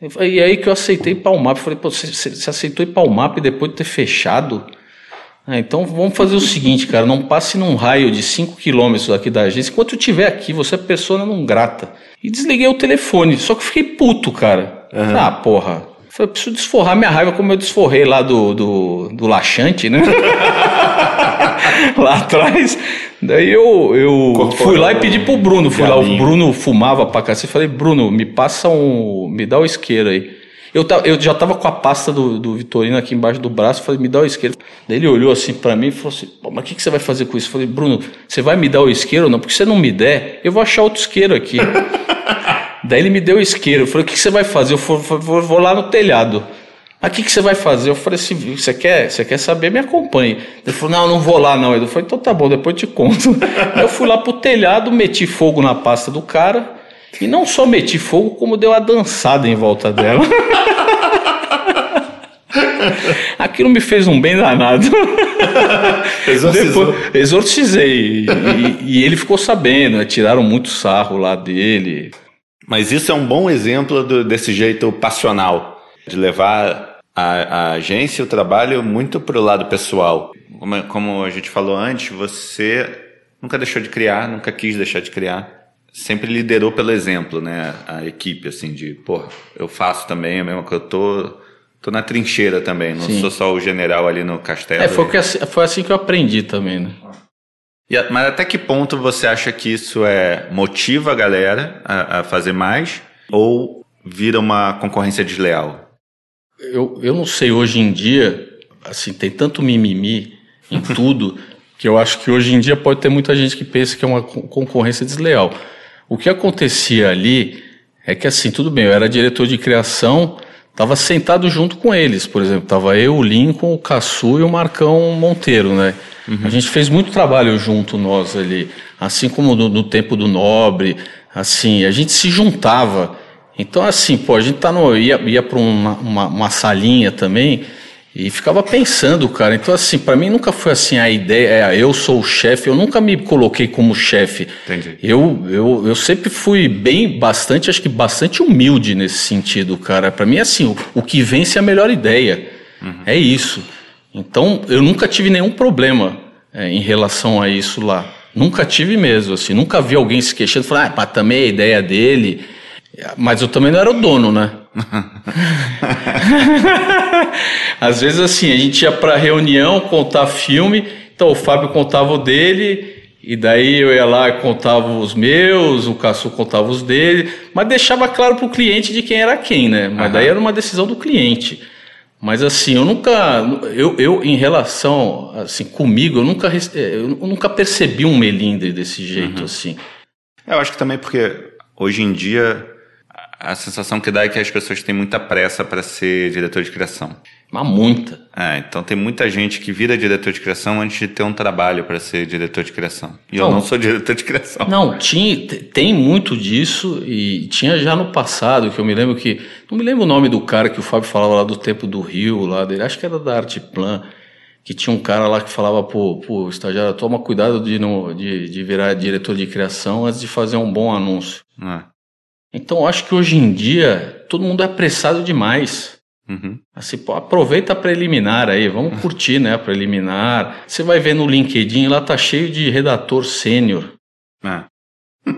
E aí que eu aceitei Palmap. Falei, pô, você, você aceitou ir Palmap depois de ter fechado? Ah, então vamos fazer o seguinte, cara, não passe num raio de 5 quilômetros aqui da agência. Enquanto eu estiver aqui, você é pessoa não grata. E desliguei o telefone, só que fiquei puto, cara. Uhum. Ah, porra. Falei, preciso desforrar minha raiva como eu desforrei lá do, do, do laxante, né? [laughs] lá atrás. Daí eu, eu fui lá e pedi pro Bruno. Fui lá, o Bruno fumava pra cacete. Falei, Bruno, me passa um. Me dá o isqueiro aí. Eu, eu já tava com a pasta do, do Vitorino aqui embaixo do braço. Falei, me dá o isqueiro. Daí ele olhou assim para mim e falou assim: mas o que, que você vai fazer com isso? Eu falei, Bruno, você vai me dar o isqueiro ou não? Porque se você não me der, eu vou achar outro isqueiro aqui. [laughs] Daí ele me deu o isqueiro. Eu falei, o que, que você vai fazer? Eu falei, vou, vou lá no telhado. Mas o que, que você vai fazer? Eu falei assim, você quer, você quer saber? Me acompanhe. Ele falou, não, não vou lá não. Eu falei, então tá bom, depois eu te conto. [laughs] eu fui lá pro telhado, meti fogo na pasta do cara. E não só meti fogo, como deu uma dançada em volta dela. [laughs] Aquilo me fez um bem danado. [laughs] Exorcizou. Depois, exorcizei. E, e, ele ficou sabendo, né? tiraram muito sarro lá dele. Mas isso é um bom exemplo do, desse jeito passional de levar a, a agência, o trabalho muito para o lado pessoal. Como, como a gente falou antes, você nunca deixou de criar, nunca quis deixar de criar. Sempre liderou pelo exemplo, né? A equipe, assim, de, pô, eu faço também, é mesmo que eu tô, tô na trincheira também, não Sim. sou só o general ali no castelo. É, foi, que, assim, foi assim que eu aprendi também, né? E, mas até que ponto você acha que isso é motiva a galera a, a fazer mais ou vira uma concorrência desleal? Eu, eu não sei, hoje em dia, assim, tem tanto mimimi em [laughs] tudo que eu acho que hoje em dia pode ter muita gente que pensa que é uma concorrência desleal. O que acontecia ali é que, assim, tudo bem, eu era diretor de criação, estava sentado junto com eles, por exemplo, estava eu, o Lincoln, o Caçu e o Marcão Monteiro, né? Uhum. A gente fez muito trabalho junto, nós ali, assim como no, no tempo do Nobre, assim, a gente se juntava Então, assim, pô, a gente tá no, ia, ia para uma, uma, uma salinha também e ficava pensando, cara. Então, assim, para mim nunca foi assim a ideia, é, eu sou o chefe, eu nunca me coloquei como chefe. Entendi. Eu, eu, eu sempre fui bem, bastante, acho que bastante humilde nesse sentido, cara. Para mim, assim, o, o, que vence é a melhor ideia. Uhum. É isso. Então, eu nunca tive nenhum problema é, em relação a isso lá. Nunca tive mesmo, assim. Nunca vi alguém se queixando, falando, ah, mas também a ideia dele. Mas eu também não era o dono, né? [laughs] Às vezes assim, a gente ia para reunião contar filme, então o Fábio contava o dele, e daí eu ia lá e contava os meus, o Caçu contava os dele, mas deixava claro para o cliente de quem era quem, né? Mas uhum. daí era uma decisão do cliente. Mas assim, eu nunca, eu, eu em relação, assim, comigo, eu nunca, eu nunca percebi um melindre desse jeito, uhum. assim. Eu acho que também porque hoje em dia a sensação que dá é que as pessoas têm muita pressa para ser diretor de criação. Mas muita. É, então tem muita gente que vira diretor de criação antes de ter um trabalho para ser diretor de criação. E não, eu não sou diretor de criação. Não, tinha, tem muito disso e tinha já no passado, que eu me lembro que. Não me lembro o nome do cara que o Fábio falava lá do tempo do Rio, lá dele, acho que era da Arte Plan, que tinha um cara lá que falava pro, pro estagiário, toma cuidado de, não, de, de virar diretor de criação antes de fazer um bom anúncio. É. Então, acho que hoje em dia todo mundo é apressado demais. Uhum. Assim, pô, aproveita a preliminar aí, vamos curtir, né, a preliminar. Você vai ver no LinkedIn, lá tá cheio de redator sênior. É.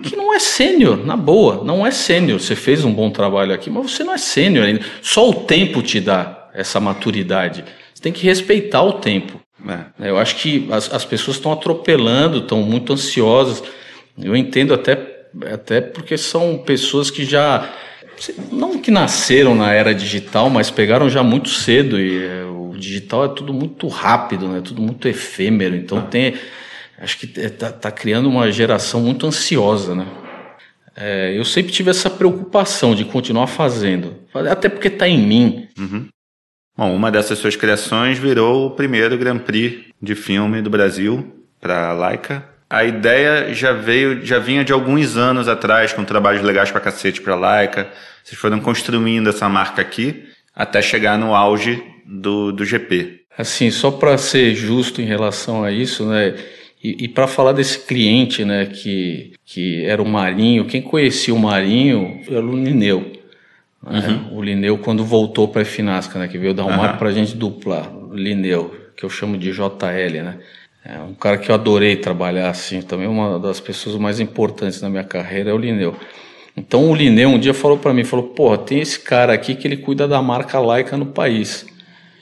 Que não é sênior, na boa, não é sênior. Você fez um bom trabalho aqui, mas você não é sênior ainda. Só o tempo te dá essa maturidade. Você tem que respeitar o tempo. É. Eu acho que as, as pessoas estão atropelando, estão muito ansiosas. Eu entendo até até porque são pessoas que já não que nasceram na era digital, mas pegaram já muito cedo e é, o digital é tudo muito rápido, né? Tudo muito efêmero. Então tem, acho que está é, tá criando uma geração muito ansiosa, né? É, eu sempre tive essa preocupação de continuar fazendo, até porque está em mim. Uhum. Bom, uma dessas suas criações virou o primeiro Grand Prix de filme do Brasil para Laika a ideia já veio, já vinha de alguns anos atrás, com trabalhos legais pra cacete pra Laika. Vocês foram construindo essa marca aqui até chegar no auge do, do GP. Assim, só para ser justo em relação a isso, né? E, e para falar desse cliente, né, que, que era o Marinho, quem conhecia o Marinho era o Lineu. Né? Uhum. O Lineu, quando voltou para a Finasca, né, que veio dar um uhum. marco para a gente duplar, o Lineu, que eu chamo de JL, né? É um cara que eu adorei trabalhar assim, também uma das pessoas mais importantes na minha carreira é o Lineu. Então o Lineu um dia falou para mim, falou, porra, tem esse cara aqui que ele cuida da marca laica no país.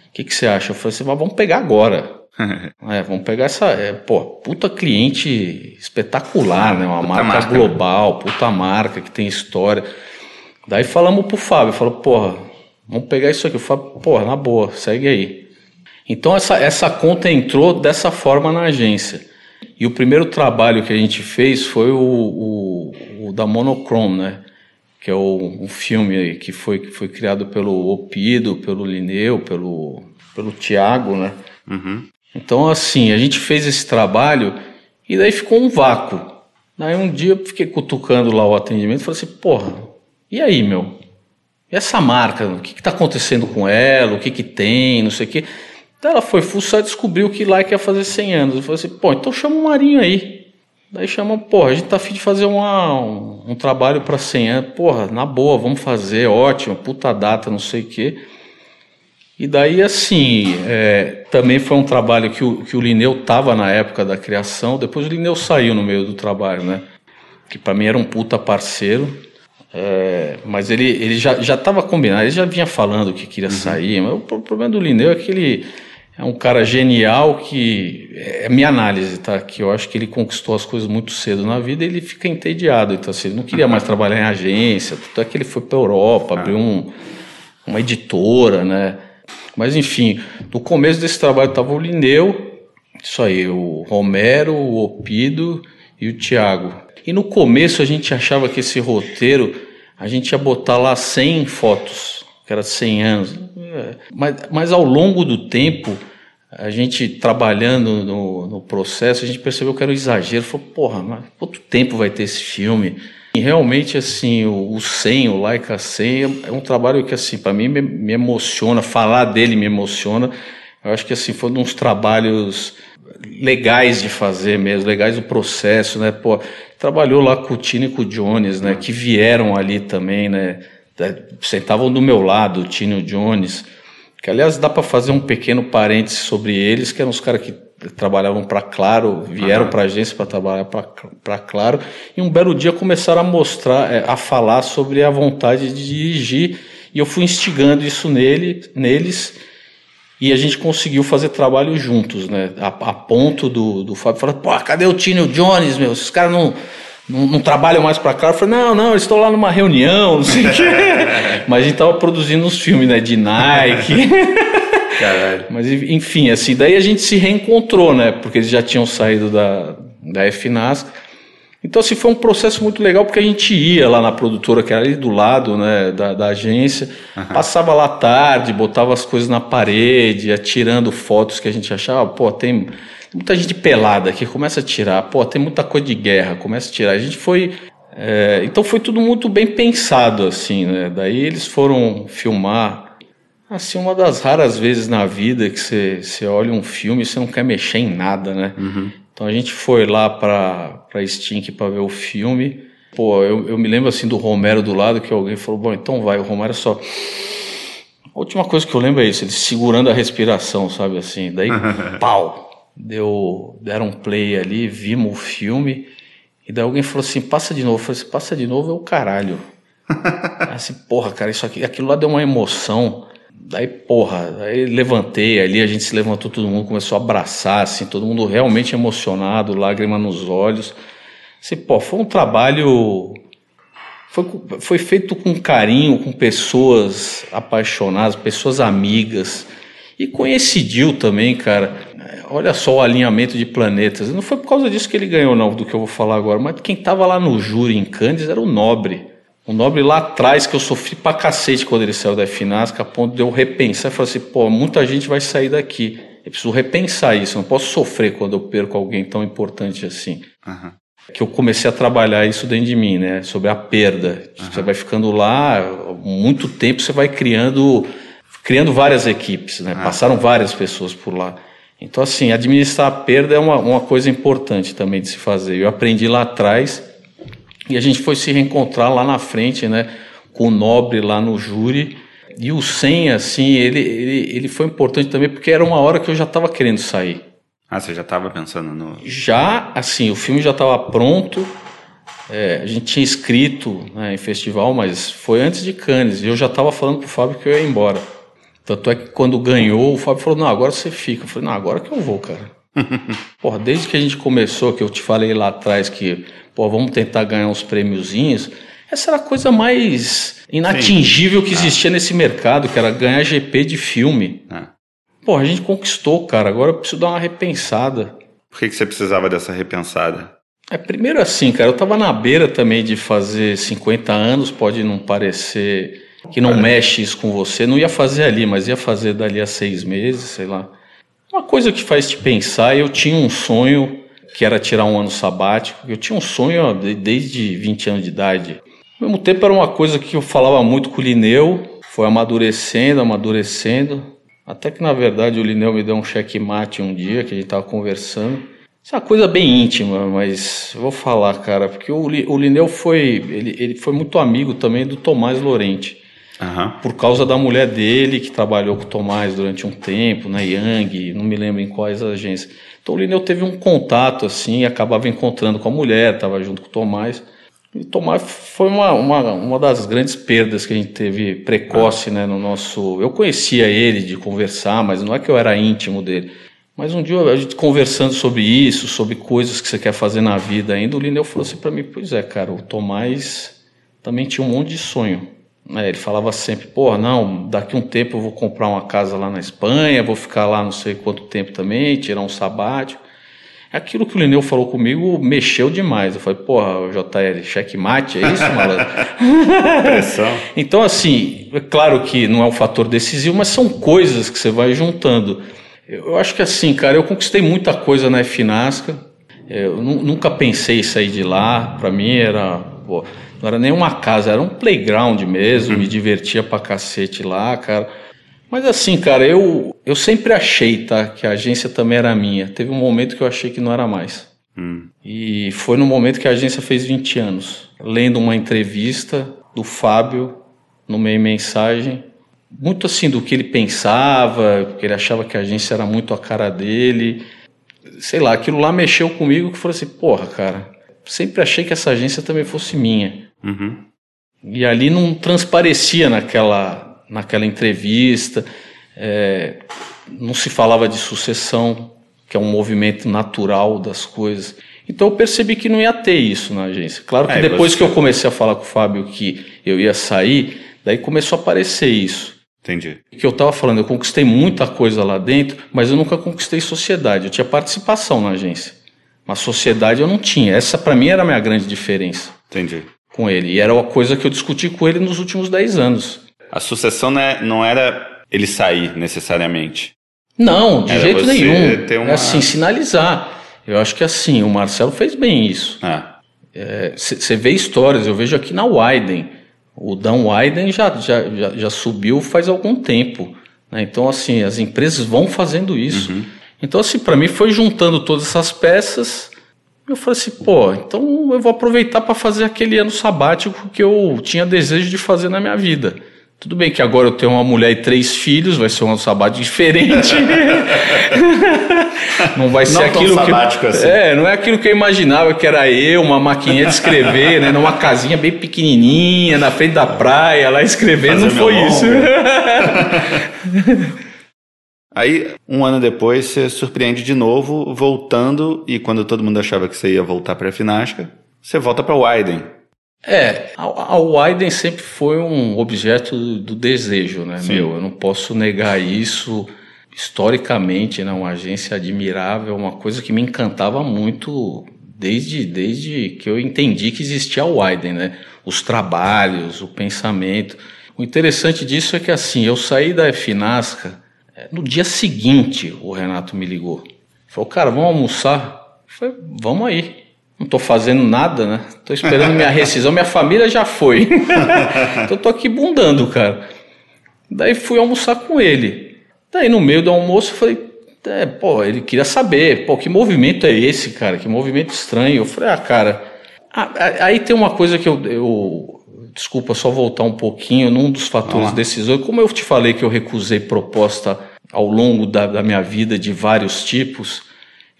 O que, que você acha? Eu falei assim, mas vamos pegar agora. [laughs] é, vamos pegar essa, é, pô, puta cliente espetacular, né? Uma marca, marca, né? global, puta marca que tem história. Daí falamos pro Fábio, falou, porra, vamos pegar isso aqui. O Fábio, porra, na boa, segue aí. Então essa, essa conta entrou dessa forma na agência. E o primeiro trabalho que a gente fez foi o, o, o da Monochrome, né? Que é o, um filme que foi, que foi criado pelo Opido, pelo Lineu, pelo, pelo Tiago, né? Uhum. Então, assim, a gente fez esse trabalho e daí ficou um vácuo. Daí um dia eu fiquei cutucando lá o atendimento e falei assim, porra, e aí, meu? E essa marca, o que está acontecendo com ela, o que, que tem, não sei o quê. Então ela foi fuçar e descobriu que lá ia fazer 100 anos. Eu falei assim, pô, então chama o Marinho aí. Daí chama, porra, a gente tá afim de fazer uma, um, um trabalho para 100 anos. Porra, na boa, vamos fazer, ótimo, puta data, não sei o quê. E daí, assim, é, também foi um trabalho que o, que o Lineu tava na época da criação. Depois o Lineu saiu no meio do trabalho, né? Que para mim era um puta parceiro. É, mas ele, ele já, já tava combinado, ele já vinha falando que queria uhum. sair. Mas o problema do Lineu é que ele é um cara genial que é minha análise, tá? Que eu acho que ele conquistou as coisas muito cedo na vida e ele fica entediado. Então, assim, ele não queria mais trabalhar em agência, tanto é que ele foi para Europa, ah. abriu um, uma editora, né? Mas enfim, no começo desse trabalho estava o Lineu, isso aí, o Romero, o Opido e o Tiago. E no começo a gente achava que esse roteiro a gente ia botar lá 100 fotos, que era 100 anos. Mas, mas ao longo do tempo, a gente trabalhando no, no processo, a gente percebeu que era um exagero. Falou, porra, mas quanto tempo vai ter esse filme? E realmente, assim, o, o 100, o Laika 100, é um trabalho que, assim, para mim me, me, emociona, falar dele me emociona. Eu acho que, assim, foi um dos trabalhos legais de fazer mesmo, legais do processo, né? Pô, trabalhou lá com o Tino e com o Jones, né? Que vieram ali também, né? Sentavam do meu lado, o Tino e o Jones. Que, aliás, dá para fazer um pequeno parêntese sobre eles, que eram os caras que trabalhavam para Claro, vieram uhum. para a agência para trabalhar para Claro, e um belo dia começaram a mostrar, é, a falar sobre a vontade de dirigir, e eu fui instigando isso nele, neles, e a gente conseguiu fazer trabalho juntos, né? A, a ponto do, do Fábio falar, pô, cadê o Tino e o Jones, meu? Esses caras não, não, não, trabalham mais para Claro. Eu falei, não, não, eles estão lá numa reunião, não sei o quê. [laughs] Mas a gente tava produzindo uns filmes, né, de Nike. [laughs] Caralho. Mas enfim, assim, daí a gente se reencontrou, né? Porque eles já tinham saído da, da FNASC. Então, assim, foi um processo muito legal porque a gente ia lá na produtora, que era ali do lado né, da, da agência, uhum. passava lá tarde, botava as coisas na parede, ia tirando fotos que a gente achava, pô, tem muita gente pelada aqui, começa a tirar, pô, tem muita coisa de guerra, começa a tirar. A gente foi. É, então foi tudo muito bem pensado, assim, né? Daí eles foram filmar Assim, uma das raras vezes na vida que você, você olha um filme e você não quer mexer em nada, né? Uhum. Então a gente foi lá para pra Stink para ver o filme. Pô, eu, eu me lembro assim do Romero do lado que alguém falou: bom, então vai. O Romero só. A última coisa que eu lembro é isso, ele segurando a respiração, sabe assim. Daí, [laughs] pau! Deu, deram um play ali, vimos o filme. E daí alguém falou assim: passa de novo. Eu falei assim: passa de novo é o caralho. [laughs] assim, porra, cara, isso aqui, aquilo lá deu uma emoção. Daí, porra, aí levantei ali, a gente se levantou, todo mundo começou a abraçar, assim, todo mundo realmente emocionado, lágrima nos olhos. Assim, pô, foi um trabalho. Foi, foi feito com carinho, com pessoas apaixonadas, pessoas amigas. E coincidiu também, cara. Olha só o alinhamento de planetas. Não foi por causa disso que ele ganhou, não, do que eu vou falar agora, mas quem estava lá no júri em Candes era o Nobre. O Nobre lá atrás, que eu sofri pra cacete quando ele saiu da FINASC, a ponto de eu repensar e falar assim, pô, muita gente vai sair daqui. Eu preciso repensar isso, eu não posso sofrer quando eu perco alguém tão importante assim. Uhum. Que eu comecei a trabalhar isso dentro de mim, né? Sobre a perda. Uhum. Você vai ficando lá, muito tempo você vai criando, criando várias equipes, né? Uhum. Passaram várias pessoas por lá. Então, assim, administrar a perda é uma, uma coisa importante também de se fazer. Eu aprendi lá atrás e a gente foi se reencontrar lá na frente, né, com o Nobre lá no júri. E o Senha, assim, ele, ele, ele foi importante também porque era uma hora que eu já estava querendo sair. Ah, você já estava pensando no. Já, assim, o filme já estava pronto. É, a gente tinha escrito né, em festival, mas foi antes de Cannes. E eu já estava falando pro Fábio que eu ia embora. Tanto é que quando ganhou, o Fábio falou: Não, agora você fica. Eu falei: Não, agora que eu vou, cara. [laughs] Porra, desde que a gente começou, que eu te falei lá atrás que pô, vamos tentar ganhar uns prêmiozinhos. Essa era a coisa mais inatingível Sim. que existia ah. nesse mercado, que era ganhar GP de filme. Ah. Pô, a gente conquistou, cara. Agora eu preciso dar uma repensada. Por que, que você precisava dessa repensada? É, primeiro assim, cara, eu tava na beira também de fazer 50 anos, pode não parecer que não mexe isso com você. Não ia fazer ali, mas ia fazer dali a seis meses, sei lá. Uma coisa que faz te pensar, eu tinha um sonho que era tirar um ano sabático. Eu tinha um sonho desde 20 anos de idade. Ao mesmo tempo era uma coisa que eu falava muito com o Lineu, foi amadurecendo, amadurecendo, até que na verdade o Lineu me deu um checkmate um dia que a gente estava conversando. Isso é uma coisa bem íntima, mas vou falar, cara, porque o Lineu foi, ele, ele foi muito amigo também do Tomás Lorente. Uhum. Por causa da mulher dele, que trabalhou com o Tomás durante um tempo, na Yang, não me lembro em quais agências. Então o Lineu teve um contato assim, acabava encontrando com a mulher, estava junto com o Tomás. E o Tomás foi uma, uma, uma das grandes perdas que a gente teve precoce, né, no nosso... Eu conhecia ele de conversar, mas não é que eu era íntimo dele. Mas um dia a gente conversando sobre isso, sobre coisas que você quer fazer na vida ainda, o Lineu falou assim para mim, pois é, cara, o Tomás também tinha um monte de sonho. É, ele falava sempre, porra, não, daqui um tempo eu vou comprar uma casa lá na Espanha, vou ficar lá não sei quanto tempo também, tirar um sabático. Aquilo que o Lineu falou comigo mexeu demais. Eu falei, porra, JL, checkmate, é isso, malandro? [laughs] então, assim, é claro que não é um fator decisivo, mas são coisas que você vai juntando. Eu acho que assim, cara, eu conquistei muita coisa na Finasca. Eu nunca pensei em sair de lá. Para mim era pô, Não era nem uma casa, era um playground mesmo, uhum. me divertia pra cacete lá, cara. Mas assim, cara, eu, eu sempre achei, tá, que a agência também era minha. Teve um momento que eu achei que não era mais. Hum. E foi no momento que a agência fez 20 anos. Lendo uma entrevista do Fábio no meio mensagem, muito assim do que ele pensava, porque ele achava que a agência era muito a cara dele. Sei lá, aquilo lá mexeu comigo que falou assim, porra, cara, sempre achei que essa agência também fosse minha. Uhum. E ali não transparecia naquela, naquela entrevista, é, não se falava de sucessão, que é um movimento natural das coisas. Então eu percebi que não ia ter isso na agência. Claro que é, depois você... que eu comecei a falar com o Fábio que eu ia sair, daí começou a aparecer isso. Entendi. Que eu estava falando, eu conquistei muita coisa lá dentro, mas eu nunca conquistei sociedade. Eu tinha participação na agência. Mas sociedade eu não tinha. Essa para mim era a minha grande diferença. Entendi. Com ele. E era uma coisa que eu discuti com ele nos últimos 10 anos. A sucessão não, é, não era ele sair necessariamente. Não, de era jeito nenhum. Uma... É assim, sinalizar. Eu acho que assim, o Marcelo fez bem isso. Você é. vê histórias, eu vejo aqui na Wyden. O Dan Wyden já, já, já, já subiu faz algum tempo. Né? Então, assim, as empresas vão fazendo isso. Uhum. Então, assim, para mim foi juntando todas essas peças. Eu falei assim, pô, então eu vou aproveitar para fazer aquele ano sabático que eu tinha desejo de fazer na minha vida. Tudo bem que agora eu tenho uma mulher e três filhos, vai ser um ano sabático diferente. [laughs] não vai ser não aquilo que assim. é, não é aquilo que eu imaginava que era eu, uma maquininha de escrever, né, numa casinha bem pequenininha na frente da praia, lá escrevendo, Fazer não foi isso. [laughs] Aí, um ano depois, você surpreende de novo, voltando, e quando todo mundo achava que você ia voltar para a Finasca, você volta para o Wyden. É, a, a Wyden sempre foi um objeto do, desejo, né, Sim. meu? Eu não posso negar isso. Historicamente, né, uma agência admirável, uma coisa que me encantava muito desde, desde que eu entendi que existia a Wyden, né? Os trabalhos, o pensamento. O interessante disso é que, assim, eu saí da Finasca, no dia seguinte o Renato me ligou. Falou, cara, vamos almoçar? Eu falei, vamos aí. Não estou fazendo nada, né? Estou esperando minha rescisão, minha família já foi. [laughs] então tô aqui bundando, cara. Daí fui almoçar com ele. Daí no meio do almoço eu falei, é, pô, ele queria saber, pô, que movimento é esse, cara? Que movimento estranho. Eu falei, ah, cara. aí tem uma coisa que eu, eu desculpa só voltar um pouquinho, num dos fatores decisores, como eu te falei que eu recusei proposta ao longo da, da minha vida de vários tipos,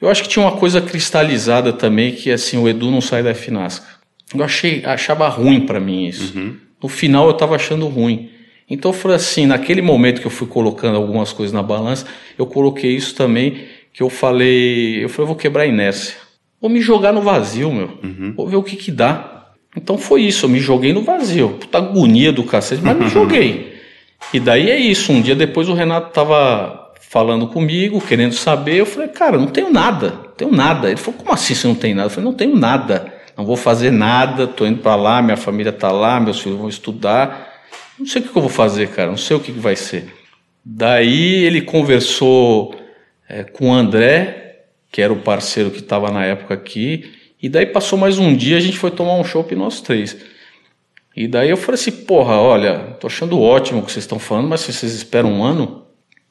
eu acho que tinha uma coisa cristalizada também, que assim, o Edu não sai da Finasca. Eu achei, achava ruim para mim isso. Uhum. No final eu estava achando ruim. Então foi assim, naquele momento que eu fui colocando algumas coisas na balança, eu coloquei isso também, que eu falei, eu falei, eu vou quebrar a inércia. Vou me jogar no vazio, meu. Uhum. Vou ver o que que dá. Então foi isso, eu me joguei no vazio. Puta agonia do cacete, mas me [laughs] joguei. E daí é isso, um dia depois o Renato tava falando comigo, querendo saber. Eu falei, cara, não tenho nada, não tenho nada. Ele falou, como assim você não tem nada? Eu falei, não tenho nada, não vou fazer nada, estou indo para lá, minha família está lá, meus filhos vão estudar. Não sei o que eu vou fazer, cara, não sei o que vai ser. Daí ele conversou é, com o André, que era o parceiro que estava na época aqui, e daí passou mais um dia, a gente foi tomar um chopp nós três. E daí eu falei assim, porra, olha, tô achando ótimo o que vocês estão falando, mas se vocês esperam um ano,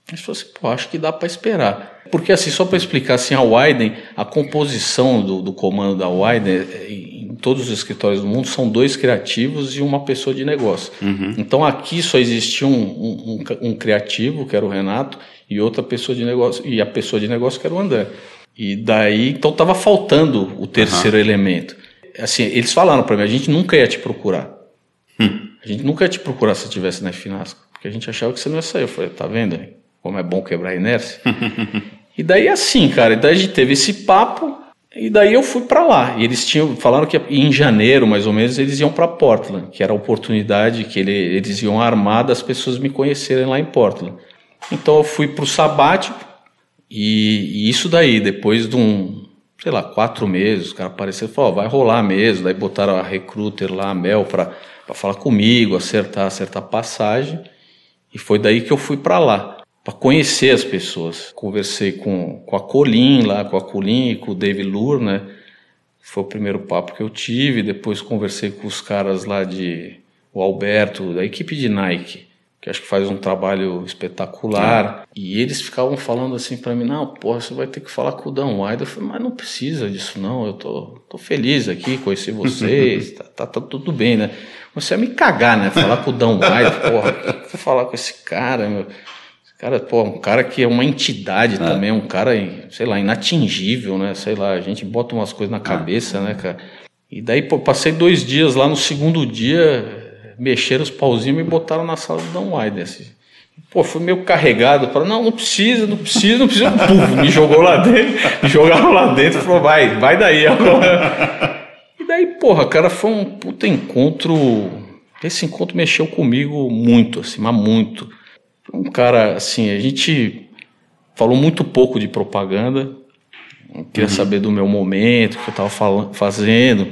ele falou assim, pô, acho que dá para esperar. Porque assim, só para explicar, assim, a Wyden, a composição do, do comando da Wyden, é, em todos os escritórios do mundo, são dois criativos e uma pessoa de negócio. Uhum. Então aqui só existia um, um, um, um, criativo, que era o Renato, e outra pessoa de negócio, e a pessoa de negócio que era o André. E daí, então estava faltando o terceiro uhum. elemento. Assim, eles falaram para mim, a gente nunca ia te procurar. Hum. A gente nunca ia te procurar se estivesse na Finasco, porque a gente achava que você não ia sair. Eu falei, tá vendo? como é bom quebrar a inércia. [laughs] e daí assim, cara, daí a gente teve esse papo e daí eu fui para lá. E eles tinham falaram que em janeiro, mais ou menos, eles iam para Portland, que era a oportunidade que ele, eles iam armar das pessoas me conhecerem lá em Portland. Então eu fui pro sabático e, e isso daí, depois de um, sei lá, quatro meses, o cara apareceu e falou, oh, vai rolar mesmo. Daí botaram a recruiter lá, a Mel, para falar comigo, acertar, acertar passagem. E foi daí que eu fui para lá para conhecer as pessoas. Conversei com, com a Colin lá, com a Colin e com o David Lur, né? Foi o primeiro papo que eu tive. Depois conversei com os caras lá de. O Alberto, da equipe de Nike, que acho que faz um trabalho espetacular. É. E eles ficavam falando assim para mim: não, porra, você vai ter que falar com o Dan White. Eu falei: mas não precisa disso, não. Eu tô, tô feliz aqui, conheci vocês, tá, [laughs] tá, tá, tudo bem, né? Você ia me cagar, né? Falar com o Dan White, porra, vou falar com esse cara, meu. Cara, pô, um cara que é uma entidade é. também, um cara, sei lá, inatingível, né? Sei lá, a gente bota umas coisas na é. cabeça, né, cara? E daí, pô, passei dois dias lá, no segundo dia, mexeram os pauzinhos e me botaram na sala do Dan Wilder, assim. Pô, fui meio carregado, falei, não, não precisa, não precisa, não precisa. Puf, me jogou lá dentro, [laughs] me jogaram lá dentro e falou, vai, vai daí agora. E daí, porra, cara, foi um puta encontro. Esse encontro mexeu comigo muito, assim, mas muito um cara, assim, a gente falou muito pouco de propaganda. Queria uhum. saber do meu momento, que eu estava fazendo.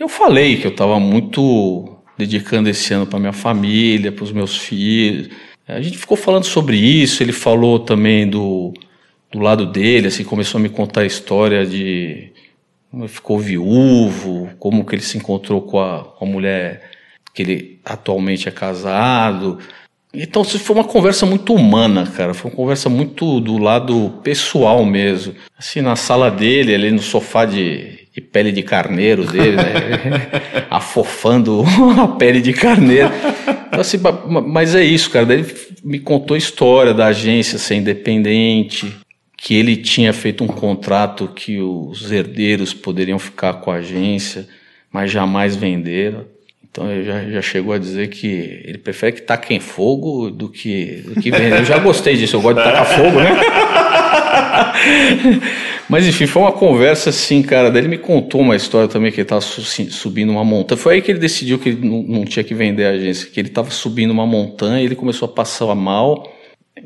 Eu falei que eu estava muito dedicando esse ano para minha família, para os meus filhos. A gente ficou falando sobre isso. Ele falou também do, do lado dele, assim, começou a me contar a história de ficou viúvo, como que ele se encontrou com a, com a mulher que ele atualmente é casado. Então, foi uma conversa muito humana, cara. Foi uma conversa muito do lado pessoal mesmo. Assim, na sala dele, ali no sofá de, de pele de carneiro dele, né? [laughs] afofando [laughs] a pele de carneiro. Então, assim, mas é isso, cara. Daí ele me contou a história da agência ser independente, que ele tinha feito um contrato que os herdeiros poderiam ficar com a agência, mas jamais venderam. Então ele já, já chegou a dizer que ele prefere que taquem fogo do que, do que Eu já gostei disso, eu gosto de tacar fogo, né? [laughs] Mas enfim, foi uma conversa assim, cara. Daí ele me contou uma história também que ele estava subindo uma montanha. Foi aí que ele decidiu que ele não, não tinha que vender a agência, que ele estava subindo uma montanha ele começou a passar mal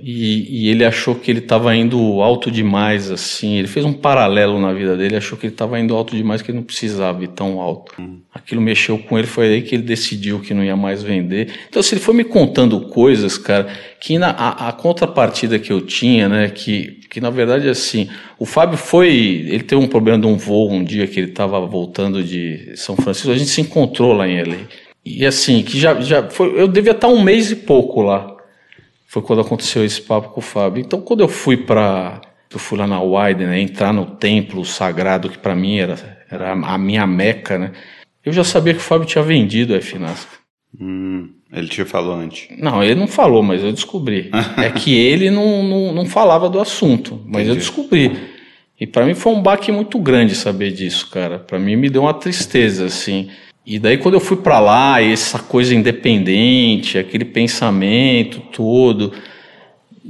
e, e, ele achou que ele estava indo alto demais, assim. Ele fez um paralelo na vida dele, achou que ele estava indo alto demais, que ele não precisava ir tão alto. Uhum. Aquilo mexeu com ele, foi aí que ele decidiu que não ia mais vender. Então, se ele foi me contando coisas, cara, que na, a, a, contrapartida que eu tinha, né, que, que na verdade, assim, o Fábio foi. Ele teve um problema de um voo um dia que ele estava voltando de São Francisco, a gente se encontrou lá em LA. E assim, que já, já foi. Eu devia estar um mês e pouco lá. Foi quando aconteceu esse papo com o Fábio. Então, quando eu fui para eu fui lá na Widen, né, entrar no templo sagrado que para mim era, era a minha meca, né? Eu já sabia que o Fábio tinha vendido a FNASC. Hum, ele te falou antes? Não, ele não falou, mas eu descobri. é que ele não, não, não falava do assunto, mas Entendi. eu descobri. E para mim foi um baque muito grande saber disso, cara. Para mim me deu uma tristeza, assim. E daí quando eu fui para lá, essa coisa independente, aquele pensamento todo,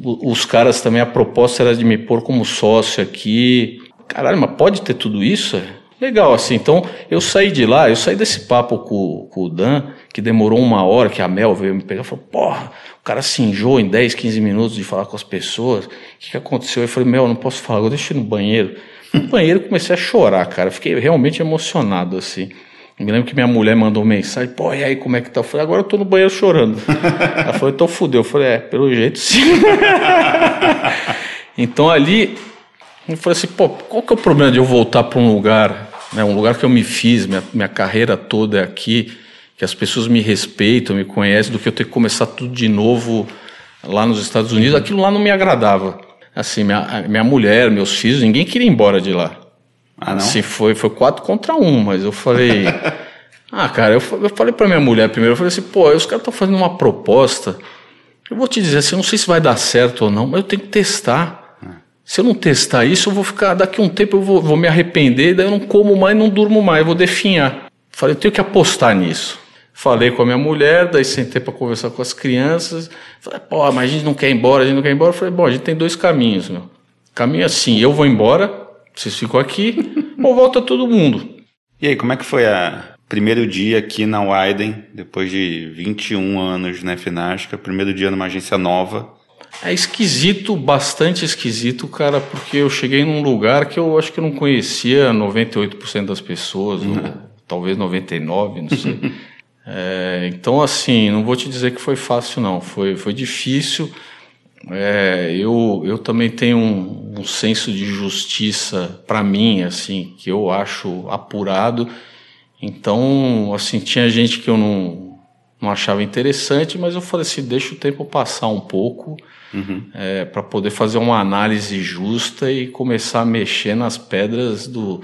os caras também, a proposta era de me pôr como sócio aqui. Caralho, mas pode ter tudo isso? Legal, assim, então eu saí de lá, eu saí desse papo com, com o Dan, que demorou uma hora, que a Mel veio me pegar e falou, porra, o cara se enjoou em 10, 15 minutos de falar com as pessoas, o que, que aconteceu? Eu falei, Mel, não posso falar, eu deixei no banheiro. No banheiro comecei a chorar, cara, fiquei realmente emocionado, assim. Me lembro que minha mulher mandou mensagem, pô, e aí como é que tá? Eu falei, agora eu tô no banheiro chorando. [laughs] Ela falou, então fudeu. Eu falei, é, pelo jeito sim. [laughs] então ali, eu falei assim, pô, qual que é o problema de eu voltar para um lugar, né, um lugar que eu me fiz, minha, minha carreira toda é aqui, que as pessoas me respeitam, me conhecem, do que eu ter que começar tudo de novo lá nos Estados Unidos. Aquilo lá não me agradava. Assim, minha, minha mulher, meus filhos, ninguém queria ir embora de lá. Ah, não? Sim, foi, foi quatro contra um, mas eu falei. [laughs] ah, cara, eu, eu falei pra minha mulher primeiro, eu falei assim, pô, os caras estão fazendo uma proposta. Eu vou te dizer assim, eu não sei se vai dar certo ou não, mas eu tenho que testar. Se eu não testar isso, eu vou ficar. Daqui a um tempo eu vou, vou me arrepender, daí eu não como mais, não durmo mais, eu vou definhar. Falei, eu tenho que apostar nisso. Falei com a minha mulher, daí sentei para conversar com as crianças. Falei, pô, mas a gente não quer ir embora, a gente não quer ir embora. Eu falei, bom, a gente tem dois caminhos, meu. Caminho assim, eu vou embora, vocês ficam aqui [laughs] ou volta todo mundo. E aí, como é que foi a primeiro dia aqui na Widen, depois de 21 anos na FNASCA, primeiro dia numa agência nova? É esquisito, bastante esquisito, cara, porque eu cheguei num lugar que eu acho que eu não conhecia 98% das pessoas, ou uhum. talvez 99%, não sei. [laughs] é, então, assim, não vou te dizer que foi fácil, não. Foi, foi difícil. É, eu, eu também tenho um, um senso de justiça para mim, assim, que eu acho apurado. Então, assim, tinha gente que eu não, não achava interessante, mas eu falei assim, deixa o tempo passar um pouco uhum. é, para poder fazer uma análise justa e começar a mexer nas pedras do,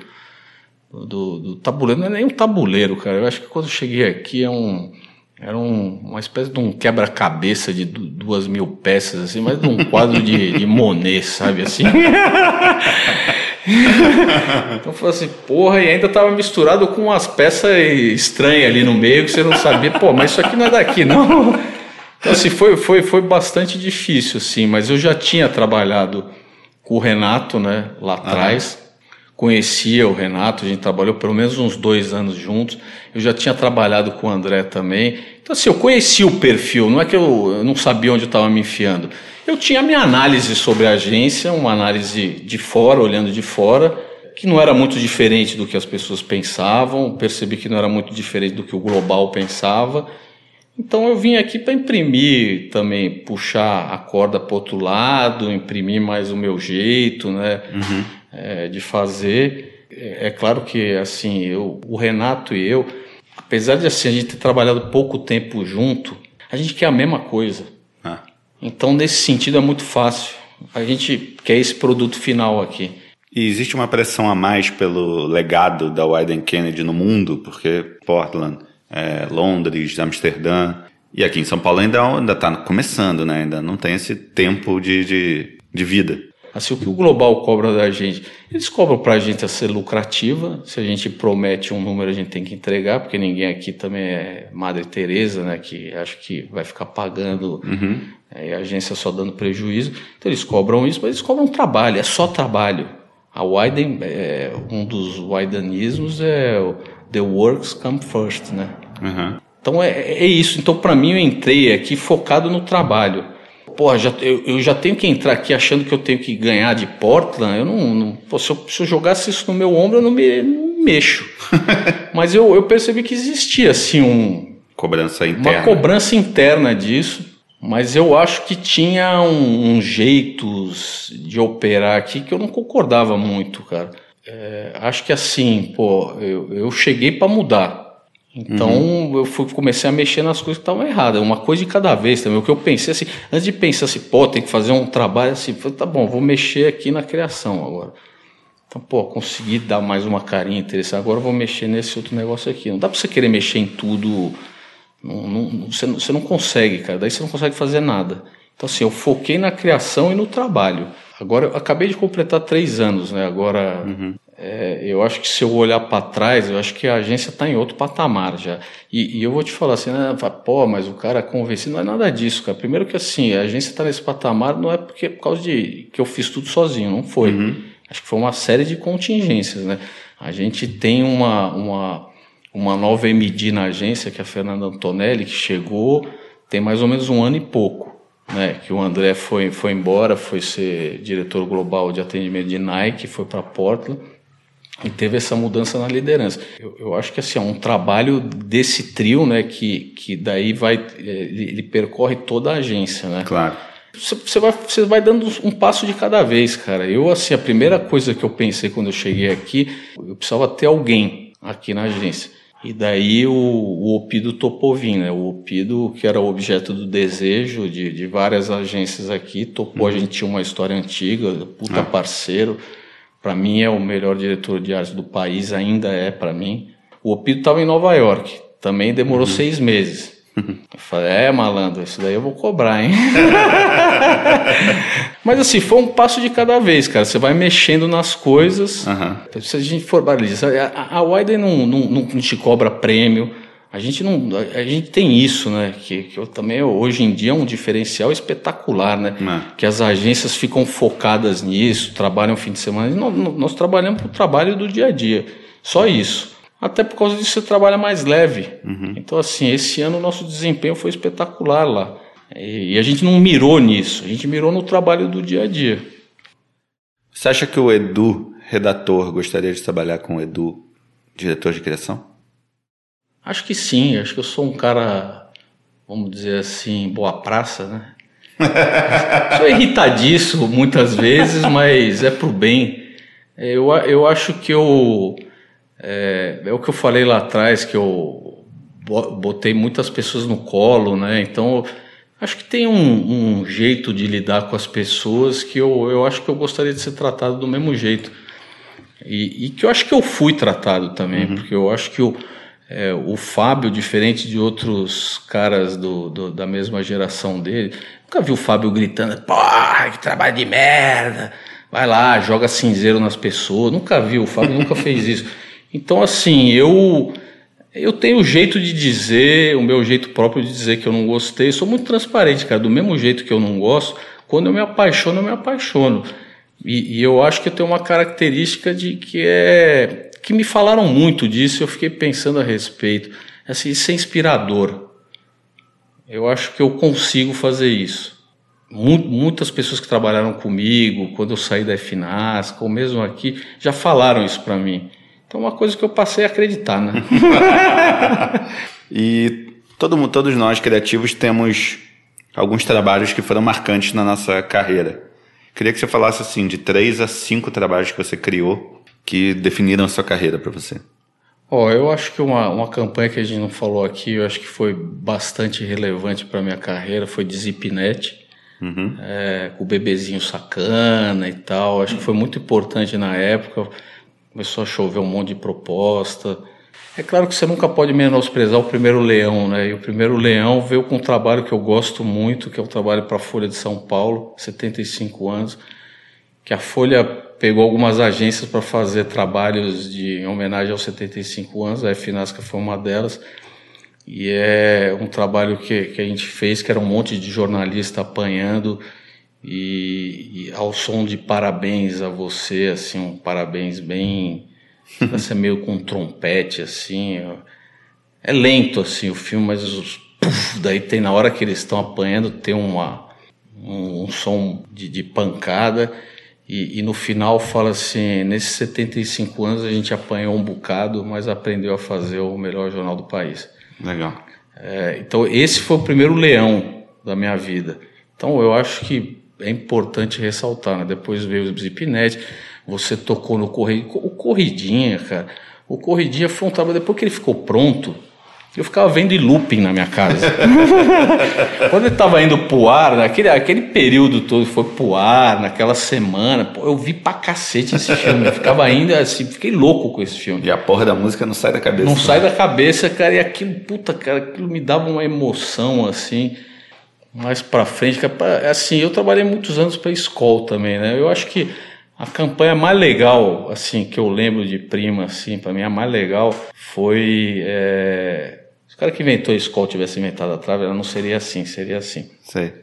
do, do tabuleiro. Não é nem um tabuleiro, cara. Eu acho que quando eu cheguei aqui é um era um, uma espécie de um quebra-cabeça de duas mil peças, assim, mas de um quadro de, de Monet, sabe assim? então foi assim, porra, e ainda tava misturado com umas peças estranhas ali no meio que você não sabia, pô, mas isso aqui não é daqui, não. Então, assim, foi, foi, foi bastante difícil, assim, mas eu já tinha trabalhado com o Renato, né, lá atrás conhecia o Renato, a gente trabalhou pelo menos uns dois anos juntos. Eu já tinha trabalhado com o André também. Então, assim, eu conhecia o perfil, não é que eu, eu não sabia onde eu estava me enfiando. Eu tinha minha análise sobre a agência, uma análise de fora, olhando de fora, que não era muito diferente do que as pessoas pensavam, percebi que não era muito diferente do que o global pensava. Então eu vim aqui para imprimir também, puxar a corda para outro lado, imprimir mais o meu jeito, né? Uhum é, de fazer. É, é, claro que assim, eu, o Renato e eu, apesar de assim, a gente ter trabalhado pouco tempo junto, a gente quer a mesma coisa. Ah. Então, nesse sentido, é muito fácil. A gente quer esse produto final aqui. E existe uma pressão a mais pelo legado da Wyden Kennedy no mundo, porque Portland, é, Londres, Amsterdã, e aqui em São Paulo ainda está começando, né? ainda não tem esse tempo de, de, de vida. Assim, o que o global cobra da gente? Eles cobram para a gente a ser lucrativa. Se a gente promete um número, a gente tem que entregar, porque ninguém aqui também é Madre Teresa, né? Que acho que vai ficar pagando uhum. é, a agência só dando prejuízo. Então eles cobram isso, mas eles cobram trabalho, é só trabalho. A Widen, é, um dos Widenismos é o The Works Come First, né? Uhum. Então é, é isso. Então para mim eu entrei aqui focado no trabalho porra, já, eu, eu, já tenho que entrar aqui achando que eu tenho que ganhar de Portland. Eu não. não pô, se, eu, se, eu, jogasse isso no meu ombro, eu não me, não me mexo. [laughs] Mas eu, eu percebi que existia, assim, um. Cobrança interna. Uma cobrança interna disso. Mas eu acho que tinha um, um jeitos de operar aqui que eu não concordava muito, cara. É, acho que assim, pô, eu, eu cheguei para mudar. Então uhum. eu fui, comecei a mexer nas coisas que estavam erradas, uma coisa de cada vez também. O que eu pensei assim, antes de pensar assim, pô, tem que fazer um trabalho assim, falei, tá bom, vou mexer aqui na criação agora. Então, pô, consegui dar mais uma carinha interessante, agora vou mexer nesse outro negócio aqui. Não dá para você querer mexer em tudo, não, não, você, você não consegue, cara, daí você não consegue fazer nada. Então, assim, eu foquei na criação e no trabalho. Agora, eu acabei de completar três anos, né? Agora, uhum. É, eu acho que se eu olhar para trás, eu acho que a agência está em outro patamar já. E, e, eu vou te falar assim, né, pô, mas o cara convencido, não é nada disso, cara. Primeiro que assim, a agência está nesse patamar não é porque por causa de que eu fiz tudo sozinho, não foi. Uhum. Acho que foi uma série de contingências, né? A gente tem uma, uma, uma nova MD na agência, que é a Fernanda Antonelli, que chegou tem mais ou menos um ano e pouco. Né, que o André foi, foi embora, foi ser diretor global de atendimento de Nike, foi para Portland e teve essa mudança na liderança. Eu, eu, acho que assim, é um trabalho desse trio, né, que, que daí vai, é, ele, ele percorre toda a agência, né? Claro. Você, você, vai, você vai dando um passo de cada vez, cara. Eu, assim, a primeira coisa que eu pensei quando eu cheguei aqui, eu precisava ter alguém aqui na agência. E daí o, o Opido topou vir, né? O Opido, que era objeto do desejo de, de várias agências aqui, topou. Uhum. A gente tinha uma história antiga, puta ah. parceiro para mim é o melhor diretor de arte do país, ainda é para mim. O Opido estava em Nova York, também demorou uhum. seis meses. Eu falei, é malandro, isso daí eu vou cobrar, hein? [laughs] Mas assim, foi um passo de cada vez, cara. Você vai mexendo nas coisas. Uhum. Se a gente for analisar, a, a Widen não, não, não te cobra prêmio. A gente não, a gente tem isso, né? Que, que eu também hoje em dia é um diferencial espetacular, né? É. Que as agências ficam focadas nisso, trabalham fim de semana. Nós, nós trabalhamos para o trabalho do dia a dia, só isso. Até por causa disso você trabalha mais leve. Uhum. Então assim, esse ano o nosso desempenho foi espetacular lá. E, e a gente não mirou nisso, a gente mirou no trabalho do dia a dia. Você acha que o Edu, redator, gostaria de trabalhar com o Edu, diretor de criação? Acho que sim, acho que eu sou um cara, vamos dizer assim, boa praça, né? [laughs] Sou irritadiço muitas vezes, mas é pro bem. Eu, eu acho que eu. É, é o que eu falei lá atrás, que eu botei muitas pessoas no colo, né? Então, acho que tem um, um, jeito de lidar com as pessoas que eu, eu acho que eu gostaria de ser tratado do mesmo jeito. E, e que eu acho que eu fui tratado também, uhum. porque eu acho que o, é, o Fábio, diferente de outros caras do, do, da mesma geração dele, nunca vi o Fábio gritando, porra, que trabalho de merda, vai lá, joga cinzeiro nas pessoas, nunca vi, o Fábio nunca [laughs] fez isso. Então, assim, eu eu tenho o jeito de dizer, o meu jeito próprio de dizer que eu não gostei. Sou muito transparente, cara. Do mesmo jeito que eu não gosto, quando eu me apaixono, eu me apaixono. E, e eu acho que eu tenho uma característica de que é que me falaram muito disso. Eu fiquei pensando a respeito. Assim, isso é inspirador. Eu acho que eu consigo fazer isso. Muitas pessoas que trabalharam comigo, quando eu saí da FNASC, ou mesmo aqui, já falaram isso para mim. Então, é uma coisa que eu passei a acreditar, né? [laughs] e todo, todos nós criativos temos alguns trabalhos que foram marcantes na nossa carreira. Queria que você falasse assim de três a cinco trabalhos que você criou que definiram a sua carreira para você. Ó, oh, eu acho que uma, uma campanha que a gente não falou aqui, eu acho que foi bastante relevante para minha carreira, foi de Zipnet, uhum. é, com o bebezinho sacana e tal. Acho que foi muito importante na época começou a chover um monte de proposta. É claro que você nunca pode menosprezar o primeiro leão, né? E o primeiro leão veio com um trabalho que eu gosto muito, que é o trabalho para a Folha de São Paulo, 75 anos, que a Folha pegou algumas agências para fazer trabalhos de em homenagem aos 75 anos, a Finasca foi uma delas. E é um trabalho que, que a gente fez, que era um monte de jornalista apanhando e, e, ao som de parabéns a você, assim, um parabéns bem. Ser meio com trompete, assim. É lento, assim, o filme, mas os, puff, daí tem na hora que eles estão apanhando, tem uma, um, um som de, de pancada. E, e, no final fala assim: nesses 75 anos a gente apanhou um bocado, mas aprendeu a fazer o melhor jornal do país. Legal. É, então, esse foi o primeiro leão da minha vida. Então, eu acho que é importante ressaltar, né? Depois veio o Zipnet, você tocou no Corridinha. O Corridinha, cara, o Corridinha foi um trabalho, depois que ele ficou pronto, eu ficava vendo em looping na minha casa. [laughs] Quando ele estava indo pro ar, naquele aquele período todo foi pro ar, naquela semana, pô, eu vi pra cacete esse filme. Eu ficava ainda assim, fiquei louco com esse filme. E a porra da música não sai da cabeça. Não né? sai da cabeça, cara, e aquilo, puta, cara, aquilo me dava uma emoção assim mais para frente, assim, eu trabalhei muitos anos para escola também, né? Eu acho que a campanha mais legal, assim, que eu lembro de prima, assim, para mim a mais legal foi é... o cara que inventou a escola tivesse inventado a trave, ela não seria assim, seria assim. Sei.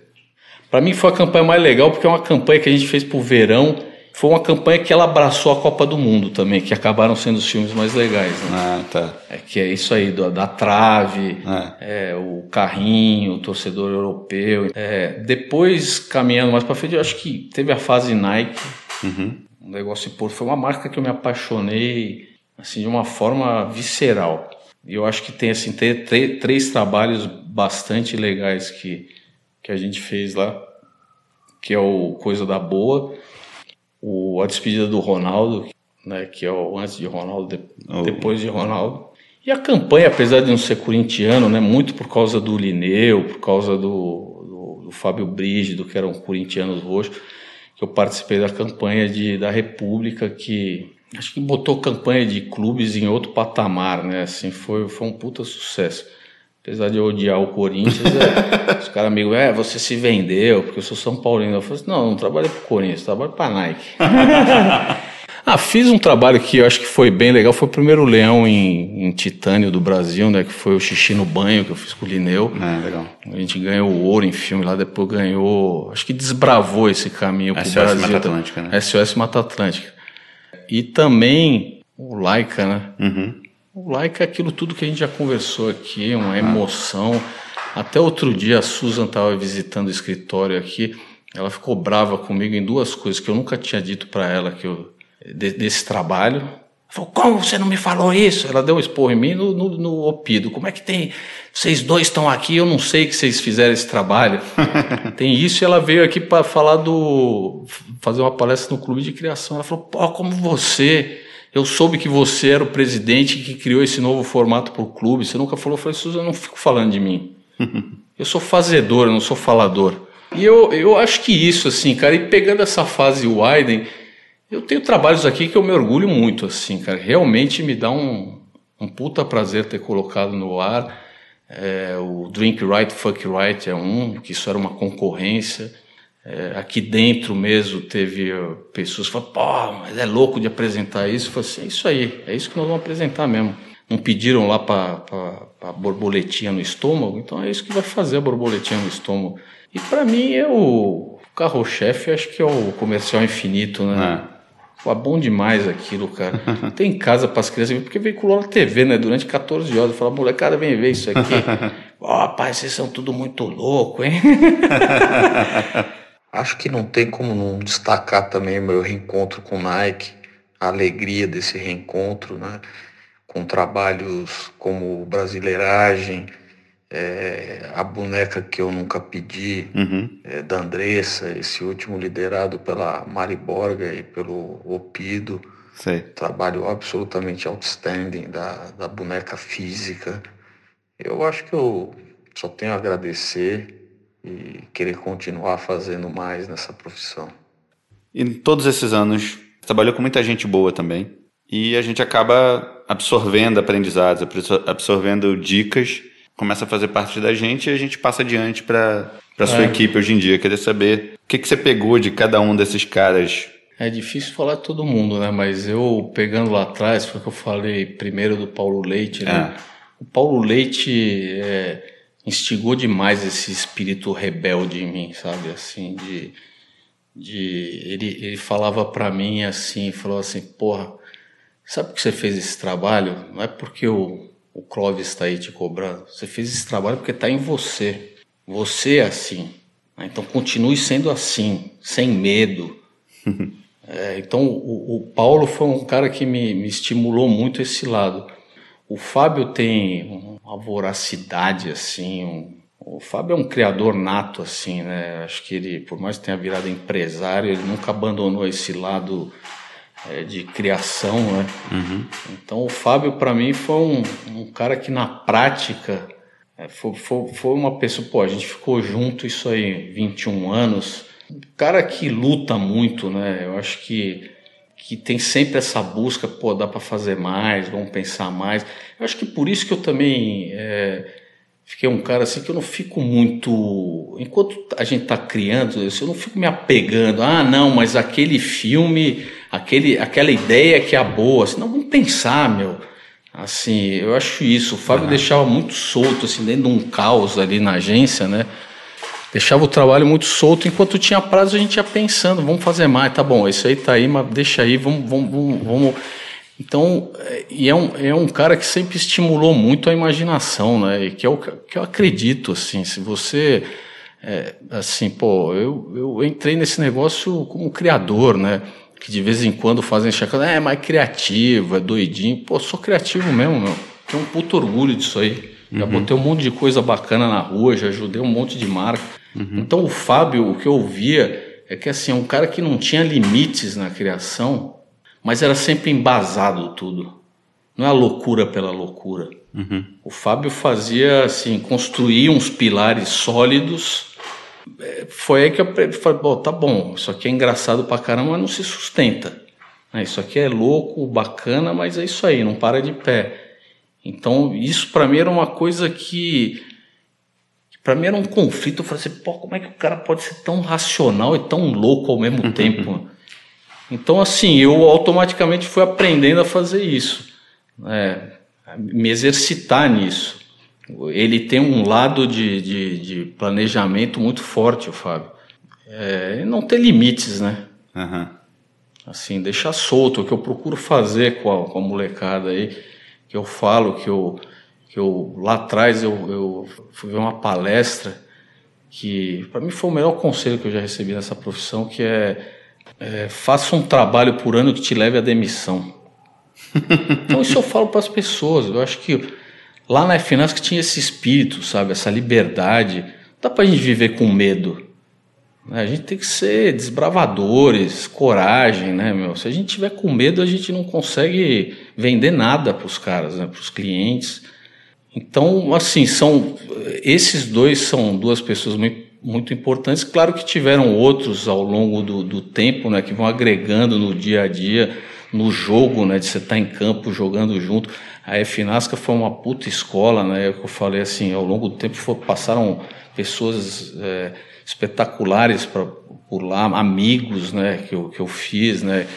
Para mim foi a campanha mais legal porque é uma campanha que a gente fez pro verão foi uma campanha que ela abraçou a Copa do Mundo também, que acabaram sendo os filmes mais legais. Né? Ah, tá. É que é isso aí, do, da trave, é. É, o carrinho, o torcedor europeu. É, depois, caminhando mais para frente, eu acho que teve a fase Nike, uhum. um negócio de Foi uma marca que eu me apaixonei assim, de uma forma visceral. Eu acho que tem assim, tem, tem, três trabalhos bastante legais que, que a gente fez lá, que é o Coisa da Boa o, a despedida do Ronaldo, né, que é o antes de Ronaldo, oh. depois de Ronaldo. E a campanha, apesar de não ser corintiano, né, muito por causa do Lineu, por causa do, do, do Fábio Brígido, que eram corintianos roxos, que eu participei da campanha de, da República, que acho que botou campanha de clubes em outro patamar, né? Assim, foi, foi um puta sucesso. Apesar de eu odiar o Corinthians, é, [laughs] os caras amigos, é, você se vendeu, porque eu sou São Paulino. Eu falei assim, não, não trabalho pro Corinthians, trabalho pra Nike. [laughs] ah, fiz um trabalho que eu acho que foi bem legal, foi o primeiro leão em, em titânio do Brasil, né, que foi o Xixi no Banho, que eu fiz com o Lineu. É, legal. A gente ganhou ouro em filme lá, depois ganhou, acho que desbravou esse caminho pro SOS Brasil. SOS Mata Atlântica, né? SOS Mata Atlântica. E também o Laika, né? Uhum. O like é aquilo tudo que a gente já conversou aqui, uma emoção. Até outro dia a Susan estava visitando o escritório aqui, ela ficou brava comigo em duas coisas que eu nunca tinha dito para ela que eu, de, desse trabalho. Falou, como você não me falou isso? Ela deu um esporro em mim no, no, no Opido. Como é que tem? Vocês dois estão aqui, eu não sei que vocês fizeram esse trabalho. [laughs] tem isso e ela veio aqui para falar do. fazer uma palestra no clube de criação. Ela falou, pô, como você. Eu soube que você era o presidente que criou esse novo formato para o clube. Você nunca falou. Eu falei, Suzy, eu não fico falando de mim. [laughs] eu sou fazedor, eu não sou falador. E eu, eu acho que isso, assim, cara, e pegando essa fase Widen, eu tenho trabalhos aqui que eu me orgulho muito, assim, cara. Realmente me dá um, um puta prazer ter colocado no ar. É, o Drink Right, Fuck Right é um, que isso era uma concorrência. É, aqui dentro mesmo teve uh, pessoas que falaram, pô, mas é louco de apresentar isso. Eu falei assim, é isso aí, é isso que nós vamos apresentar mesmo. Não pediram lá para borboletinha no estômago, então é isso que vai fazer a borboletinha no estômago. E para mim é o carro-chefe, acho que é o comercial infinito, né? É. Pô, é bom demais aquilo, cara. [laughs] Tem casa para as crianças, porque veiculou na TV, né? Durante 14 horas. Fala, molecada, vem ver isso aqui. [laughs] Ó, oh, rapaz, vocês são tudo muito louco, hein? [laughs] Acho que não tem como não destacar também meu reencontro com o Nike, a alegria desse reencontro, né? Com trabalhos como Brasileiragem, é, a boneca que eu nunca pedi, uhum. é, da Andressa, esse último liderado pela Mari Borga e pelo Opido. Sei. Trabalho absolutamente outstanding da, da boneca física. Eu acho que eu só tenho a agradecer e querer continuar fazendo mais nessa profissão. E em todos esses anos, trabalhou com muita gente boa também. E a gente acaba absorvendo aprendizados, absorvendo dicas começa a fazer parte da gente e a gente passa adiante para a sua é. equipe hoje em dia. Queria saber o que, que você pegou de cada um desses caras. É difícil falar todo mundo, né? Mas eu, pegando lá atrás, foi o que eu falei primeiro do Paulo Leite, né? É. O Paulo Leite é, instigou demais esse espírito rebelde em mim, sabe? Assim, de... de ele, ele falava para mim assim, falou assim, porra, sabe que você fez esse trabalho? Não é porque eu o Clóvis está aí te cobrando. Você fez esse trabalho porque está em você. Você é assim. Né? Então continue sendo assim, sem medo. [laughs] é, então o, o, Paulo foi um cara que me, me estimulou muito esse lado. O Fábio tem uma voracidade assim. Um, o Fábio é um criador nato assim, né? Acho que ele, por mais que tenha virado empresário, ele nunca abandonou esse lado é, de criação, né? Uhum. Então o Fábio para mim foi um, um, cara que na prática é, foi, foi, foi, uma pessoa, pô, a gente ficou junto isso aí 21 anos, um cara que luta muito, né? Eu acho que que tem sempre essa busca, pô, dá para fazer mais, vamos pensar mais. Eu acho que por isso que eu também é, fiquei um cara assim que eu não fico muito. Enquanto a gente está criando, eu não fico me apegando. Ah, não, mas aquele filme aquele, aquela ideia que é a boa, assim, não, vamos pensar, meu. Assim, eu acho isso. O Fábio uhum. deixava muito solto, assim, dentro de um caos ali na agência, né? Deixava o trabalho muito solto, enquanto tinha prazo a gente ia pensando, vamos fazer mais, tá bom, isso aí tá aí, mas deixa aí, vamos, vamos, vamos, vamos. Então, é, e é um, é um cara que sempre estimulou muito a imaginação, né? E que, é o que eu acredito, assim, se você, é, assim, pô, eu, eu entrei nesse negócio como criador, né? Que de vez em quando fazem chacana, é mais criativo, é doidinho. Pô, sou criativo mesmo, meu. Tenho um puto orgulho disso aí. Uhum. Já botei um monte de coisa bacana na rua, já ajudei um monte de marca. Uhum. Então o Fábio, o que eu via é que assim, é um cara que não tinha limites na criação, mas era sempre embasado tudo. Não é a loucura pela loucura. Uhum. O Fábio fazia assim, construir uns pilares sólidos foi aí que eu falei, bom, tá bom, isso aqui é engraçado pra caramba, mas não se sustenta. Né, isso aqui é louco, bacana, mas é isso aí, não para de pé. Então, isso para mim era uma coisa que, que para mim era um conflito. Eu falei assim, pô, como é que o cara pode ser tão racional e tão louco ao mesmo tempo? Então, assim, eu automaticamente fui aprendendo a fazer isso, né? me exercitar nisso. Ele tem um lado de, de, de planejamento muito forte, o Fábio. É, não ter limites, né? Uhum. Assim, deixar solto. O que eu procuro fazer com a, com a molecada aí, que eu falo que eu, que eu lá atrás eu, eu fui ver uma palestra que para mim foi o melhor conselho que eu já recebi nessa profissão, que é, é faça um trabalho por ano que te leve à demissão. [laughs] então isso eu falo para as pessoas. Eu acho que lá na FNASC tinha esse espírito, sabe? Essa liberdade. Não dá para a gente viver com medo. Né? A gente tem que ser desbravadores, coragem, né, meu? Se a gente tiver com medo, a gente não consegue vender nada para os caras, né, para os clientes. Então, assim, são esses dois são duas pessoas muito, muito importantes. Claro que tiveram outros ao longo do, do tempo, né, que vão agregando no dia a dia, no jogo, né, de você estar tá em campo jogando junto. A FNASCA foi uma puta escola, né, é eu falei assim, ao longo do tempo foi, passaram pessoas é, espetaculares pra, por lá, amigos, né, que eu, que eu fiz, né,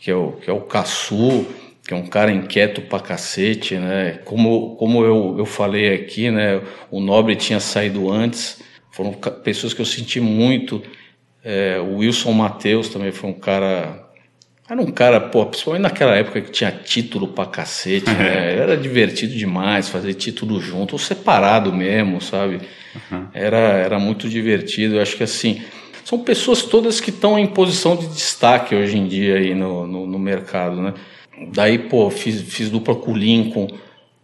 que é o, que é o Caçu, que é um cara inquieto pra cacete, né? Como, como eu, eu falei aqui, né? O Nobre tinha saído antes, foram pessoas que eu senti muito. É, o Wilson Matheus também foi um cara. Era um cara, pô, principalmente naquela época que tinha título pra cacete, [laughs] né? Era divertido demais fazer título junto, ou separado mesmo, sabe? Uhum. Era, era muito divertido. Eu acho que assim. São pessoas todas que estão em posição de destaque hoje em dia aí no, no, no mercado, né? Daí, pô, fiz, fiz dupla com o Lincoln.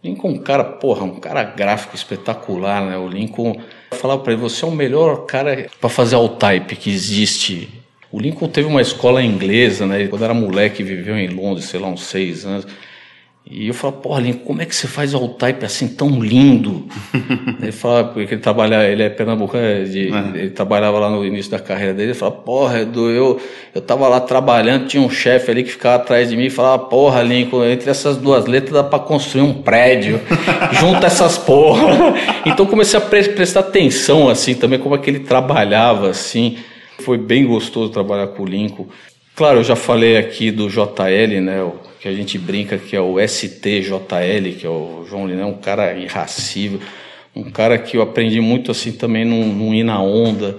Lincoln, um cara, porra, um cara gráfico espetacular, né? O Lincoln, eu falava para ele, você é o melhor cara para fazer all type que existe. O Lincoln teve uma escola inglesa, né? Quando era moleque, viveu em Londres, sei lá, uns seis anos. E eu falava, porra, Lincoln, como é que você faz all type assim tão lindo? [laughs] ele falava, porque ele trabalha, ele é pernambucano, de, uhum. ele trabalhava lá no início da carreira dele, ele falava, porra, Edu, eu, eu tava lá trabalhando, tinha um chefe ali que ficava atrás de mim e falava, porra, Lincoln, entre essas duas letras dá pra construir um prédio, [laughs] junta essas porra. então comecei a pre prestar atenção, assim, também como é que ele trabalhava, assim. Foi bem gostoso trabalhar com o Lincoln. Claro, eu já falei aqui do JL, né? que a gente brinca que é o STJL, que é o João Liné, um cara irracível, um cara que eu aprendi muito assim também num, ir na onda.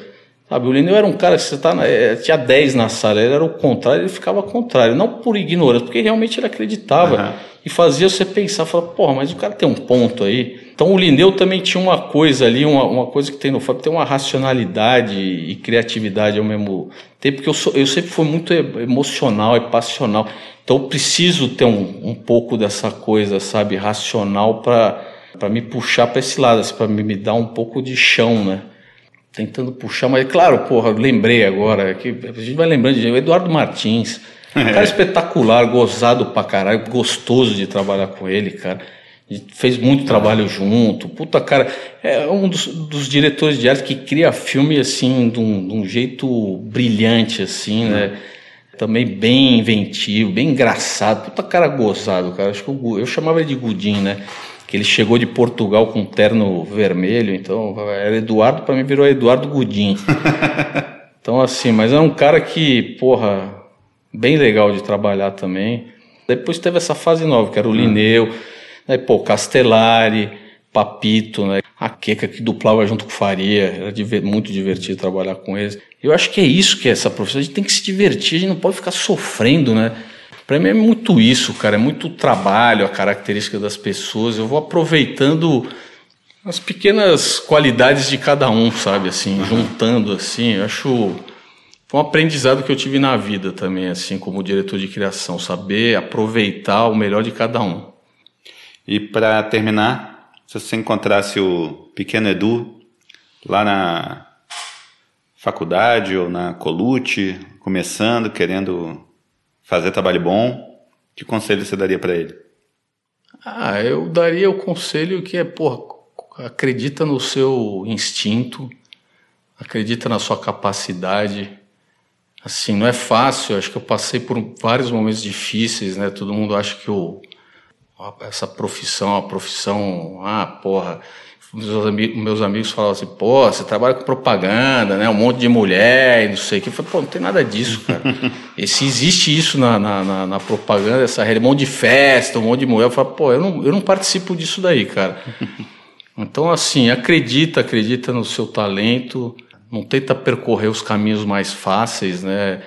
Sabe, o Lineu era um cara que você tá na, é, tinha 10 na sala, ele era o contrário, ele ficava contrário, não por ignorância, porque realmente ele acreditava uhum. e fazia você pensar, falar, porra, mas o cara tem um ponto aí. Então o Lineu também tinha uma coisa ali, uma, uma coisa que tem no Fábio, tem uma racionalidade e criatividade ao mesmo tempo, porque eu, sou, eu sempre fui muito emocional e passional. Então eu preciso ter um, um pouco dessa coisa, sabe, racional para me puxar para esse lado, assim, para me, me dar um pouco de chão, né? Tentando puxar, mas claro, porra, lembrei agora, que a gente vai lembrando de Eduardo Martins, um [laughs] cara espetacular, gozado pra caralho, gostoso de trabalhar com ele, cara. Fez muito trabalho junto. Puta, cara, é um dos, dos diretores de arte que cria filme assim, de um, de um jeito brilhante, assim, né? também bem inventivo, bem engraçado. Puta cara gozado, cara. Acho que eu, eu chamava ele de Gudim, né? Que ele chegou de Portugal com um terno vermelho, então era Eduardo, para mim virou Eduardo Gudim. [laughs] então, assim, mas é um cara que, porra, bem legal de trabalhar também. Depois teve essa fase nova, que era o hum. Lineu, né, pô, Castellari, Papito, né? A Queca que duplava junto com Faria, era muito divertido trabalhar com eles. Eu acho que é isso que é essa profissão, a gente tem que se divertir, a gente não pode ficar sofrendo, né? Para mim é muito isso, cara, é muito trabalho, a característica das pessoas. Eu vou aproveitando as pequenas qualidades de cada um, sabe, assim, uhum. juntando assim. Eu acho foi um aprendizado que eu tive na vida também, assim, como diretor de criação, saber aproveitar o melhor de cada um. E para terminar, se você encontrasse o pequeno Edu lá na faculdade ou na Colute, começando, querendo fazer trabalho bom, que conselho você daria para ele? Ah, eu daria o conselho que é, pô, acredita no seu instinto, acredita na sua capacidade. Assim, não é fácil, acho que eu passei por vários momentos difíceis, né? Todo mundo acha que o, essa profissão, a profissão, ah, porra, meus, amigos, meus amigos falavam assim, pô, você trabalha com propaganda, né? Um monte de mulher e não sei o que. Eu falei, pô, não tem nada disso, cara. [laughs] e se existe isso na, na, na, na propaganda, essa rede, um monte de festa, um monte de mulher, eu falo, pô, eu não, eu não participo disso daí, cara. [laughs] então, assim, acredita, acredita no seu talento, não tenta percorrer os caminhos mais fáceis, né?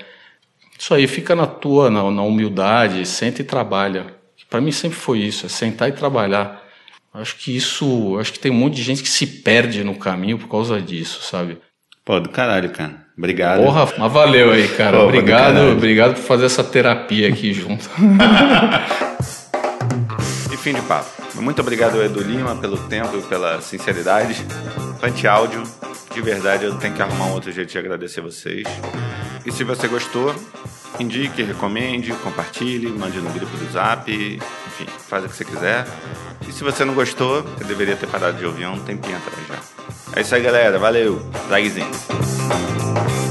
Isso aí fica na tua, na, na humildade, senta e trabalha. Para mim sempre foi isso, é sentar e trabalhar. Acho que isso, acho que tem um monte de gente que se perde no caminho por causa disso, sabe? Pô, do caralho, cara. Obrigado. Porra, mas valeu aí, cara. Pô, obrigado, obrigado por fazer essa terapia aqui junto. [laughs] fim de papo. Muito obrigado, Edu Lima, pelo tempo e pela sinceridade. Fante áudio. De verdade, eu tenho que arrumar um outro jeito de agradecer vocês. E se você gostou, indique, recomende, compartilhe, mande no grupo do Zap, enfim, faz o que você quiser. E se você não gostou, você deveria ter parado de ouvir um tempinho atrás já. É isso aí, galera. Valeu. Zagzinho.